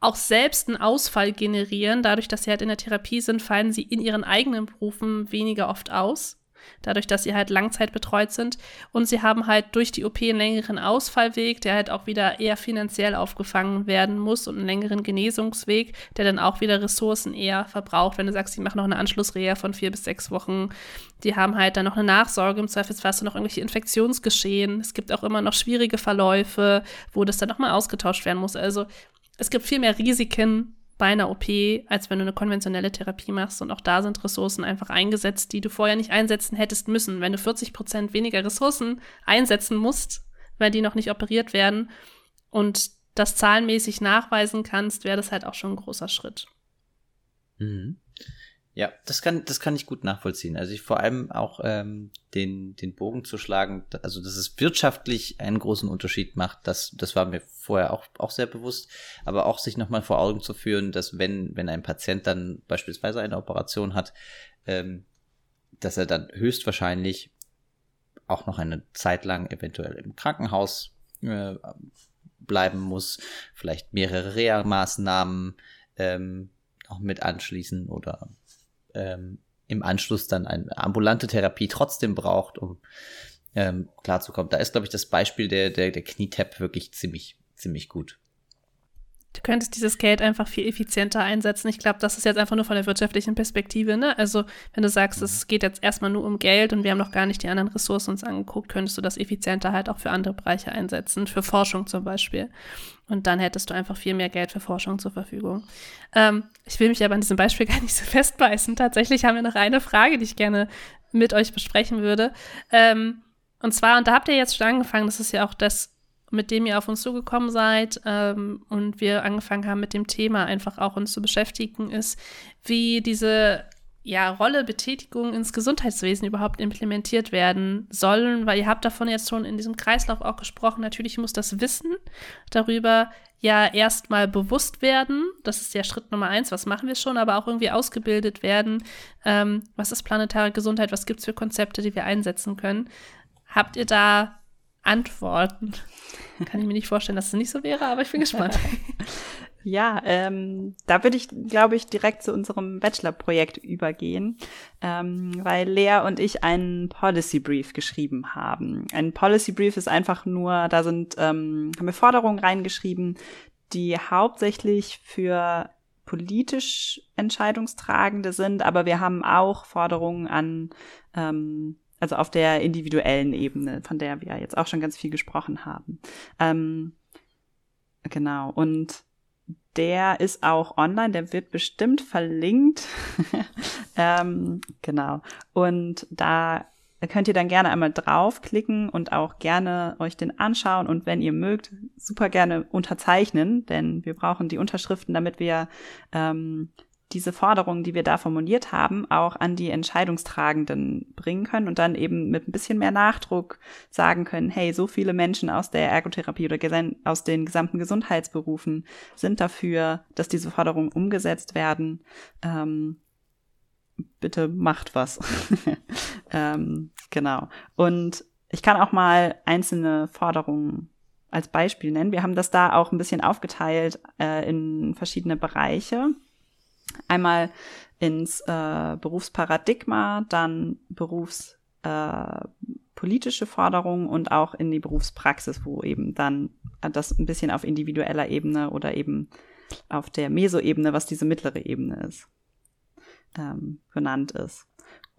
auch selbst einen Ausfall generieren. Dadurch, dass sie halt in der Therapie sind, fallen sie in ihren eigenen Berufen weniger oft aus. Dadurch, dass sie halt langzeitbetreut sind. Und sie haben halt durch die OP einen längeren Ausfallweg, der halt auch wieder eher finanziell aufgefangen werden muss und einen längeren Genesungsweg, der dann auch wieder Ressourcen eher verbraucht. Wenn du sagst, sie machen noch eine Anschlussreha von vier bis sechs Wochen, die haben halt dann noch eine Nachsorge, im Zweifelsfall hast du noch irgendwelche Infektionsgeschehen. Es gibt auch immer noch schwierige Verläufe, wo das dann nochmal ausgetauscht werden muss. Also es gibt viel mehr Risiken bei einer OP, als wenn du eine konventionelle Therapie machst. Und auch da sind Ressourcen einfach eingesetzt, die du vorher nicht einsetzen hättest müssen. Wenn du 40 Prozent weniger Ressourcen einsetzen musst, weil die noch nicht operiert werden und das zahlenmäßig nachweisen kannst, wäre das halt auch schon ein großer Schritt. Mhm. Ja, das kann, das kann ich gut nachvollziehen. Also ich vor allem auch ähm, den, den Bogen zu schlagen, also dass es wirtschaftlich einen großen Unterschied macht, das, das war mir vorher auch, auch sehr bewusst, aber auch sich nochmal vor Augen zu führen, dass wenn, wenn ein Patient dann beispielsweise eine Operation hat, ähm, dass er dann höchstwahrscheinlich auch noch eine Zeit lang eventuell im Krankenhaus äh, bleiben muss, vielleicht mehrere Reha-Maßnahmen ähm, auch mit anschließen oder ähm, im Anschluss dann eine ambulante Therapie trotzdem braucht, um ähm, klarzukommen. Da ist, glaube ich, das Beispiel der, der, der Knietap wirklich ziemlich, ziemlich gut. Du könntest dieses Geld einfach viel effizienter einsetzen. Ich glaube, das ist jetzt einfach nur von der wirtschaftlichen Perspektive. Ne? Also, wenn du sagst, es geht jetzt erstmal nur um Geld und wir haben noch gar nicht die anderen Ressourcen uns angeguckt, könntest du das effizienter halt auch für andere Bereiche einsetzen, für Forschung zum Beispiel. Und dann hättest du einfach viel mehr Geld für Forschung zur Verfügung. Ähm, ich will mich aber an diesem Beispiel gar nicht so festbeißen. Tatsächlich haben wir noch eine Frage, die ich gerne mit euch besprechen würde. Ähm, und zwar, und da habt ihr jetzt schon angefangen, das ist ja auch das, mit dem ihr auf uns zugekommen seid ähm, und wir angefangen haben mit dem Thema einfach auch uns zu beschäftigen, ist, wie diese ja, Rolle, Betätigung ins Gesundheitswesen überhaupt implementiert werden sollen, weil ihr habt davon jetzt schon in diesem Kreislauf auch gesprochen. Natürlich muss das Wissen darüber ja erstmal bewusst werden. Das ist ja Schritt Nummer eins. Was machen wir schon? Aber auch irgendwie ausgebildet werden. Ähm, was ist planetare Gesundheit? Was gibt es für Konzepte, die wir einsetzen können? Habt ihr da Antworten? Kann ich mir nicht vorstellen, dass es nicht so wäre, aber ich bin gespannt. Ja, ähm, da würde ich, glaube ich, direkt zu unserem Bachelor-Projekt übergehen, ähm, weil Lea und ich einen Policy Brief geschrieben haben. Ein Policy Brief ist einfach nur, da sind, ähm, haben wir Forderungen reingeschrieben, die hauptsächlich für politisch Entscheidungstragende sind, aber wir haben auch Forderungen an ähm, also auf der individuellen Ebene, von der wir jetzt auch schon ganz viel gesprochen haben. Ähm, genau. Und der ist auch online, der wird bestimmt verlinkt. ähm, genau. Und da könnt ihr dann gerne einmal draufklicken und auch gerne euch den anschauen und wenn ihr mögt, super gerne unterzeichnen, denn wir brauchen die Unterschriften, damit wir ähm, diese Forderungen, die wir da formuliert haben, auch an die Entscheidungstragenden bringen können und dann eben mit ein bisschen mehr Nachdruck sagen können, hey, so viele Menschen aus der Ergotherapie oder aus den gesamten Gesundheitsberufen sind dafür, dass diese Forderungen umgesetzt werden. Ähm, bitte macht was. ähm, genau. Und ich kann auch mal einzelne Forderungen als Beispiel nennen. Wir haben das da auch ein bisschen aufgeteilt äh, in verschiedene Bereiche. Einmal ins äh, Berufsparadigma, dann berufspolitische äh, Forderungen und auch in die Berufspraxis, wo eben dann das ein bisschen auf individueller Ebene oder eben auf der Mesoebene, was diese mittlere Ebene ist, ähm, benannt ist.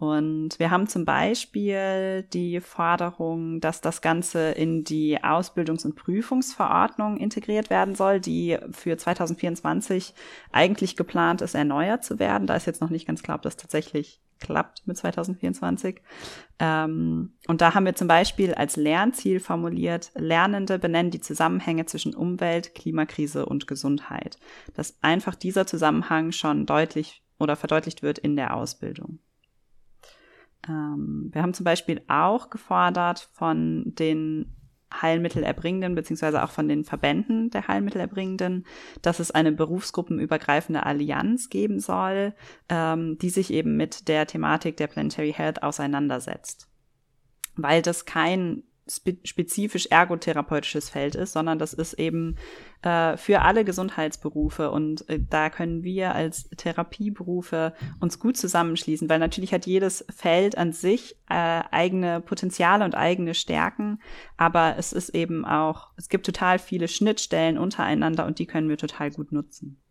Und wir haben zum Beispiel die Forderung, dass das Ganze in die Ausbildungs- und Prüfungsverordnung integriert werden soll, die für 2024 eigentlich geplant ist, erneuert zu werden. Da ist jetzt noch nicht ganz klar, ob das tatsächlich klappt mit 2024. Ähm, und da haben wir zum Beispiel als Lernziel formuliert, Lernende benennen die Zusammenhänge zwischen Umwelt, Klimakrise und Gesundheit. Dass einfach dieser Zusammenhang schon deutlich oder verdeutlicht wird in der Ausbildung. Ähm, wir haben zum Beispiel auch gefordert von den Heilmittelerbringenden beziehungsweise auch von den Verbänden der Heilmittelerbringenden, dass es eine berufsgruppenübergreifende Allianz geben soll, ähm, die sich eben mit der Thematik der Planetary Health auseinandersetzt. Weil das kein spezifisch ergotherapeutisches Feld ist, sondern das ist eben äh, für alle Gesundheitsberufe und äh, da können wir als Therapieberufe uns gut zusammenschließen, weil natürlich hat jedes Feld an sich äh, eigene Potenziale und eigene Stärken, aber es ist eben auch, es gibt total viele Schnittstellen untereinander und die können wir total gut nutzen.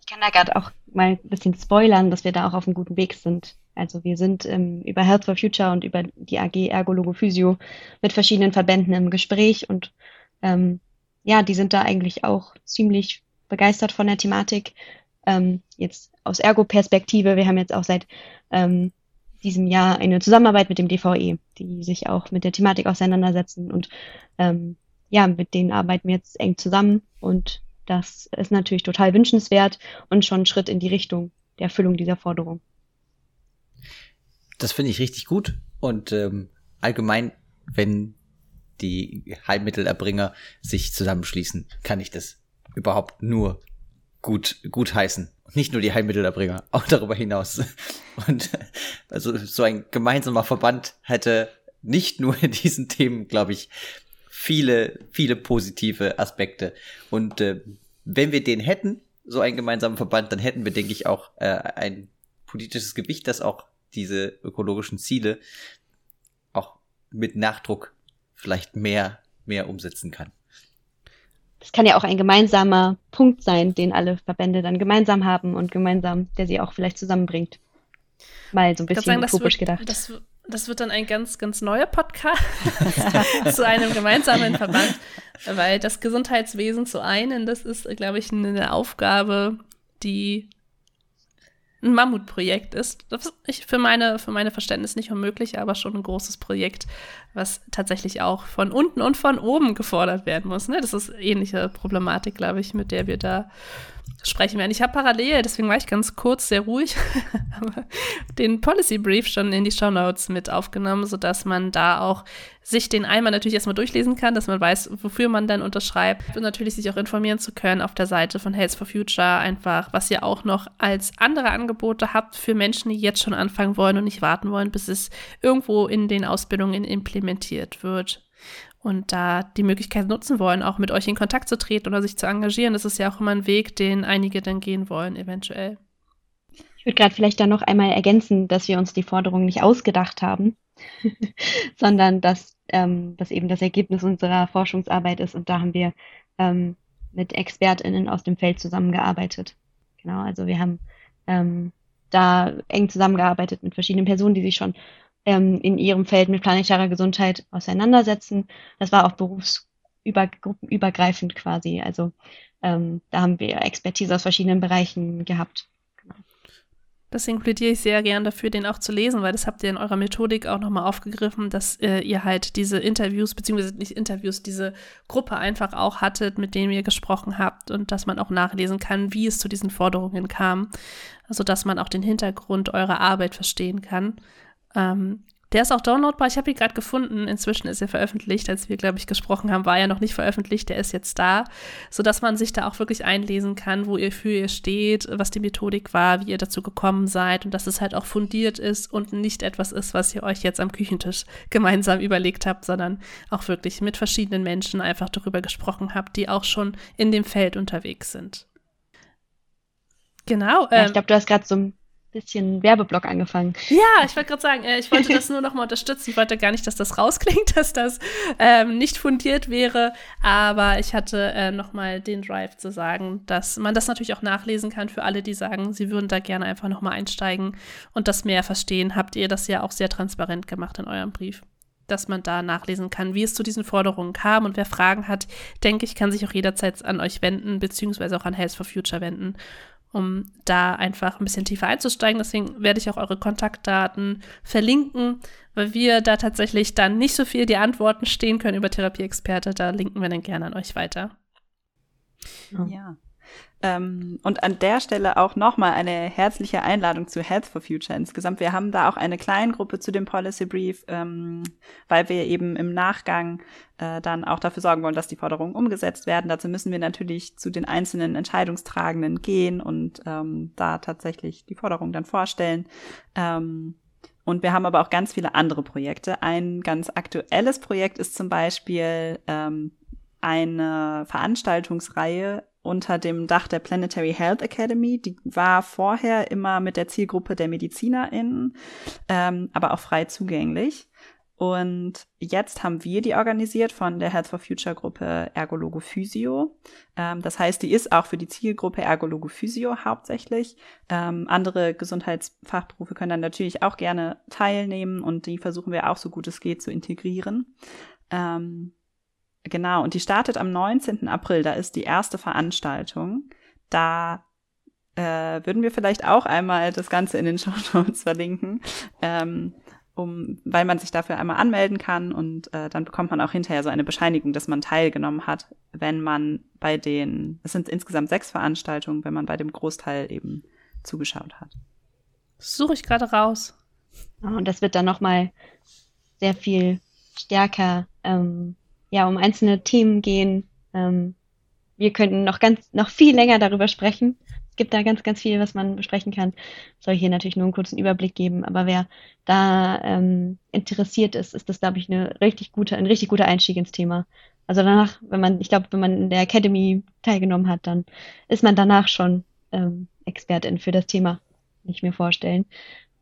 Ich kann da gerade auch mal ein bisschen spoilern, dass wir da auch auf einem guten Weg sind. Also wir sind ähm, über Health for Future und über die AG Ergologo Physio mit verschiedenen Verbänden im Gespräch und ähm, ja, die sind da eigentlich auch ziemlich begeistert von der Thematik. Ähm, jetzt aus Ergo-Perspektive, wir haben jetzt auch seit ähm, diesem Jahr eine Zusammenarbeit mit dem DVE, die sich auch mit der Thematik auseinandersetzen und ähm, ja, mit denen arbeiten wir jetzt eng zusammen und das ist natürlich total wünschenswert und schon ein Schritt in die Richtung der Erfüllung dieser Forderung. Das finde ich richtig gut. Und ähm, allgemein, wenn die Heilmittelerbringer sich zusammenschließen, kann ich das überhaupt nur gut, gut heißen. Nicht nur die Heilmittelerbringer, auch darüber hinaus. Und also so ein gemeinsamer Verband hätte nicht nur in diesen Themen, glaube ich, viele, viele positive Aspekte. Und äh, wenn wir den hätten, so einen gemeinsamen Verband, dann hätten wir, denke ich, auch äh, ein politisches Gewicht, das auch diese ökologischen Ziele auch mit Nachdruck vielleicht mehr, mehr umsetzen kann. Das kann ja auch ein gemeinsamer Punkt sein, den alle Verbände dann gemeinsam haben und gemeinsam, der sie auch vielleicht zusammenbringt. Mal so ein bisschen sagen, utopisch wird, gedacht. Das, das, wird dann ein ganz, ganz neuer Podcast zu einem gemeinsamen Verband, weil das Gesundheitswesen zu einen, das ist, glaube ich, eine Aufgabe, die ein Mammutprojekt ist. Das ist für meine, für meine Verständnis nicht unmöglich, aber schon ein großes Projekt, was tatsächlich auch von unten und von oben gefordert werden muss. Ne? Das ist ähnliche Problematik, glaube ich, mit der wir da sprechen werden. Ich habe parallel, deswegen war ich ganz kurz sehr ruhig, den Policy Brief schon in die Show Notes mit aufgenommen, sodass man da auch sich den einmal natürlich erstmal durchlesen kann, dass man weiß, wofür man dann unterschreibt und natürlich sich auch informieren zu können auf der Seite von Health for Future einfach, was ihr auch noch als andere Angebote habt für Menschen, die jetzt schon anfangen wollen und nicht warten wollen, bis es irgendwo in den Ausbildungen implementiert wird und da die Möglichkeit nutzen wollen, auch mit euch in Kontakt zu treten oder sich zu engagieren. Das ist ja auch immer ein Weg, den einige dann gehen wollen, eventuell. Ich würde gerade vielleicht da noch einmal ergänzen, dass wir uns die Forderung nicht ausgedacht haben, sondern dass ähm, das eben das Ergebnis unserer Forschungsarbeit ist. Und da haben wir ähm, mit ExpertInnen aus dem Feld zusammengearbeitet. Genau, also wir haben ähm, da eng zusammengearbeitet mit verschiedenen Personen, die sich schon ähm, in ihrem Feld mit planetarer Gesundheit auseinandersetzen. Das war auch berufsübergreifend quasi. Also ähm, da haben wir Expertise aus verschiedenen Bereichen gehabt. Deswegen plädiere ich sehr gern dafür, den auch zu lesen, weil das habt ihr in eurer Methodik auch nochmal aufgegriffen, dass äh, ihr halt diese Interviews, beziehungsweise nicht Interviews, diese Gruppe einfach auch hattet, mit denen ihr gesprochen habt und dass man auch nachlesen kann, wie es zu diesen Forderungen kam. Also dass man auch den Hintergrund eurer Arbeit verstehen kann. Ähm, Der ist auch downloadbar. Ich habe ihn gerade gefunden. Inzwischen ist er veröffentlicht. Als wir, glaube ich, gesprochen haben, war er noch nicht veröffentlicht. Der ist jetzt da, sodass man sich da auch wirklich einlesen kann, wo ihr für ihr steht, was die Methodik war, wie ihr dazu gekommen seid und dass es halt auch fundiert ist und nicht etwas ist, was ihr euch jetzt am Küchentisch gemeinsam überlegt habt, sondern auch wirklich mit verschiedenen Menschen einfach darüber gesprochen habt, die auch schon in dem Feld unterwegs sind. Genau. Ja, ich ähm, glaube, du hast gerade so ein bisschen Werbeblock angefangen. Ja, ich wollte gerade sagen, äh, ich wollte das nur noch mal unterstützen. Ich wollte gar nicht, dass das rausklingt, dass das ähm, nicht fundiert wäre, aber ich hatte äh, noch mal den Drive zu sagen, dass man das natürlich auch nachlesen kann für alle, die sagen, sie würden da gerne einfach noch mal einsteigen und das mehr verstehen. Habt ihr das ja auch sehr transparent gemacht in eurem Brief dass man da nachlesen kann, wie es zu diesen Forderungen kam. Und wer Fragen hat, denke ich, kann sich auch jederzeit an euch wenden, beziehungsweise auch an Health for Future wenden um da einfach ein bisschen tiefer einzusteigen. Deswegen werde ich auch eure Kontaktdaten verlinken, weil wir da tatsächlich dann nicht so viel die Antworten stehen können über Therapieexperte. Da linken wir dann gerne an euch weiter. Ja. Ähm, und an der Stelle auch nochmal eine herzliche Einladung zu Health for Future insgesamt. Wir haben da auch eine kleine Gruppe zu dem Policy Brief, ähm, weil wir eben im Nachgang äh, dann auch dafür sorgen wollen, dass die Forderungen umgesetzt werden. Dazu müssen wir natürlich zu den einzelnen Entscheidungstragenden gehen und ähm, da tatsächlich die Forderungen dann vorstellen. Ähm, und wir haben aber auch ganz viele andere Projekte. Ein ganz aktuelles Projekt ist zum Beispiel ähm, eine Veranstaltungsreihe unter dem Dach der Planetary Health Academy. Die war vorher immer mit der Zielgruppe der MedizinerInnen, ähm, aber auch frei zugänglich. Und jetzt haben wir die organisiert von der Health for Future Gruppe Ergologo Physio. Ähm, das heißt, die ist auch für die Zielgruppe Ergologo Physio hauptsächlich. Ähm, andere Gesundheitsfachberufe können dann natürlich auch gerne teilnehmen und die versuchen wir auch so gut es geht zu integrieren. Ähm, Genau, und die startet am 19. April, da ist die erste Veranstaltung. Da äh, würden wir vielleicht auch einmal das Ganze in den Show Notes verlinken, ähm, um, weil man sich dafür einmal anmelden kann und äh, dann bekommt man auch hinterher so eine Bescheinigung, dass man teilgenommen hat, wenn man bei den, es sind insgesamt sechs Veranstaltungen, wenn man bei dem Großteil eben zugeschaut hat. Suche ich gerade raus. Und das wird dann nochmal sehr viel stärker ähm, ja um einzelne Themen gehen. Ähm, wir könnten noch ganz, noch viel länger darüber sprechen. Es gibt da ganz, ganz viel, was man besprechen kann. Soll hier natürlich nur einen kurzen Überblick geben, aber wer da ähm, interessiert ist, ist das, glaube ich, eine richtig gute, ein richtig guter Einstieg ins Thema. Also danach, wenn man, ich glaube, wenn man in der Academy teilgenommen hat, dann ist man danach schon ähm, Expertin für das Thema, kann ich mir vorstellen.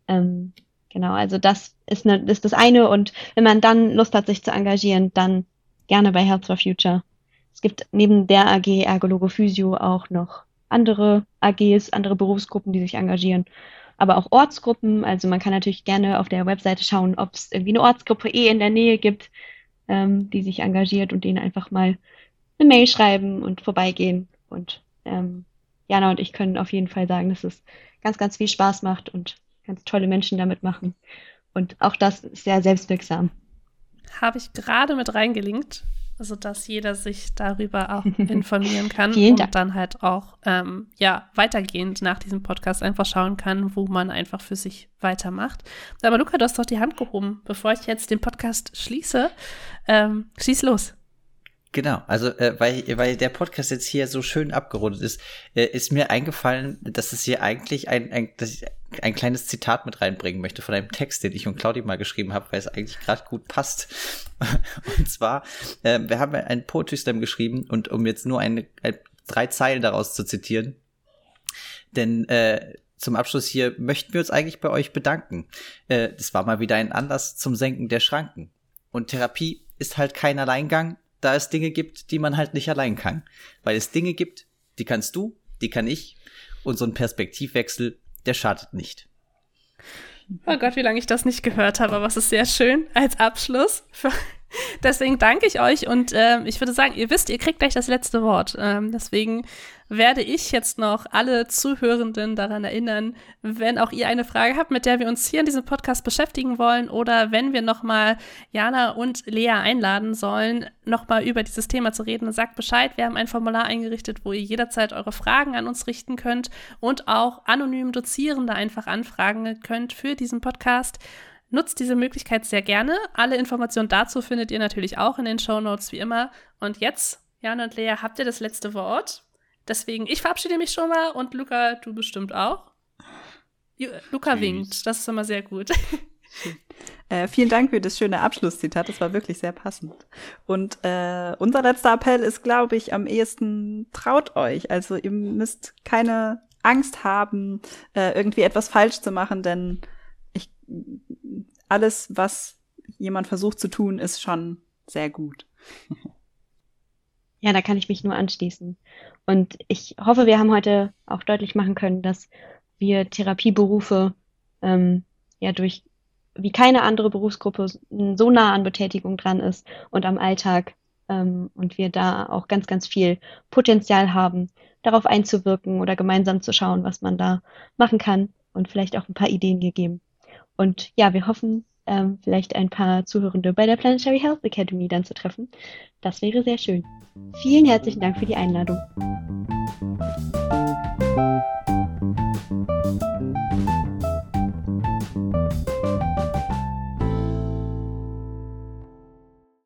Ähm, genau, also das ist, ne, ist das eine und wenn man dann Lust hat, sich zu engagieren, dann gerne bei Health for Future. Es gibt neben der AG Ergologo Physio auch noch andere AGs, andere Berufsgruppen, die sich engagieren, aber auch Ortsgruppen. Also man kann natürlich gerne auf der Webseite schauen, ob es irgendwie eine Ortsgruppe eh in der Nähe gibt, ähm, die sich engagiert und denen einfach mal eine Mail schreiben und vorbeigehen. Und ähm, Jana und ich können auf jeden Fall sagen, dass es ganz, ganz viel Spaß macht und ganz tolle Menschen damit machen. Und auch das ist sehr selbstwirksam habe ich gerade mit reingelinkt, sodass jeder sich darüber auch informieren kann und dann halt auch ähm, ja weitergehend nach diesem Podcast einfach schauen kann, wo man einfach für sich weitermacht. Aber Luca, du hast doch die Hand gehoben. Bevor ich jetzt den Podcast schließe, ähm, schieß los. Genau, also äh, weil, weil der Podcast jetzt hier so schön abgerundet ist, äh, ist mir eingefallen, dass es hier eigentlich ein, ein, dass ich ein kleines Zitat mit reinbringen möchte von einem Text, den ich und Claudia mal geschrieben habe, weil es eigentlich gerade gut passt. und zwar, äh, wir haben einen Poetry Slam geschrieben und um jetzt nur eine, ein, drei Zeilen daraus zu zitieren, denn äh, zum Abschluss hier möchten wir uns eigentlich bei euch bedanken. Äh, das war mal wieder ein Anlass zum Senken der Schranken. Und Therapie ist halt kein Alleingang, da es Dinge gibt, die man halt nicht allein kann. Weil es Dinge gibt, die kannst du, die kann ich. Und so ein Perspektivwechsel, der schadet nicht. Oh Gott, wie lange ich das nicht gehört habe, aber es ist sehr schön als Abschluss. Deswegen danke ich euch und äh, ich würde sagen, ihr wisst, ihr kriegt gleich das letzte Wort. Ähm, deswegen werde ich jetzt noch alle Zuhörenden daran erinnern, wenn auch ihr eine Frage habt, mit der wir uns hier in diesem Podcast beschäftigen wollen oder wenn wir nochmal Jana und Lea einladen sollen, nochmal über dieses Thema zu reden, sagt Bescheid. Wir haben ein Formular eingerichtet, wo ihr jederzeit eure Fragen an uns richten könnt und auch anonym Dozierende einfach anfragen könnt für diesen Podcast. Nutzt diese Möglichkeit sehr gerne. Alle Informationen dazu findet ihr natürlich auch in den Show Notes wie immer. Und jetzt, Jan und Lea, habt ihr das letzte Wort. Deswegen, ich verabschiede mich schon mal und Luca, du bestimmt auch. Luca Tschüss. winkt, das ist immer sehr gut. Äh, vielen Dank für das schöne Abschlusszitat, das war wirklich sehr passend. Und äh, unser letzter Appell ist, glaube ich, am ehesten traut euch. Also ihr müsst keine Angst haben, äh, irgendwie etwas falsch zu machen, denn ich, alles, was jemand versucht zu tun, ist schon sehr gut. Ja, da kann ich mich nur anschließen. Und ich hoffe, wir haben heute auch deutlich machen können, dass wir Therapieberufe ähm, ja durch wie keine andere Berufsgruppe so nah an Betätigung dran ist und am Alltag ähm, und wir da auch ganz, ganz viel Potenzial haben, darauf einzuwirken oder gemeinsam zu schauen, was man da machen kann und vielleicht auch ein paar Ideen gegeben. Und ja, wir hoffen, ähm, vielleicht ein paar Zuhörende bei der Planetary Health Academy dann zu treffen. Das wäre sehr schön. Vielen herzlichen Dank für die Einladung.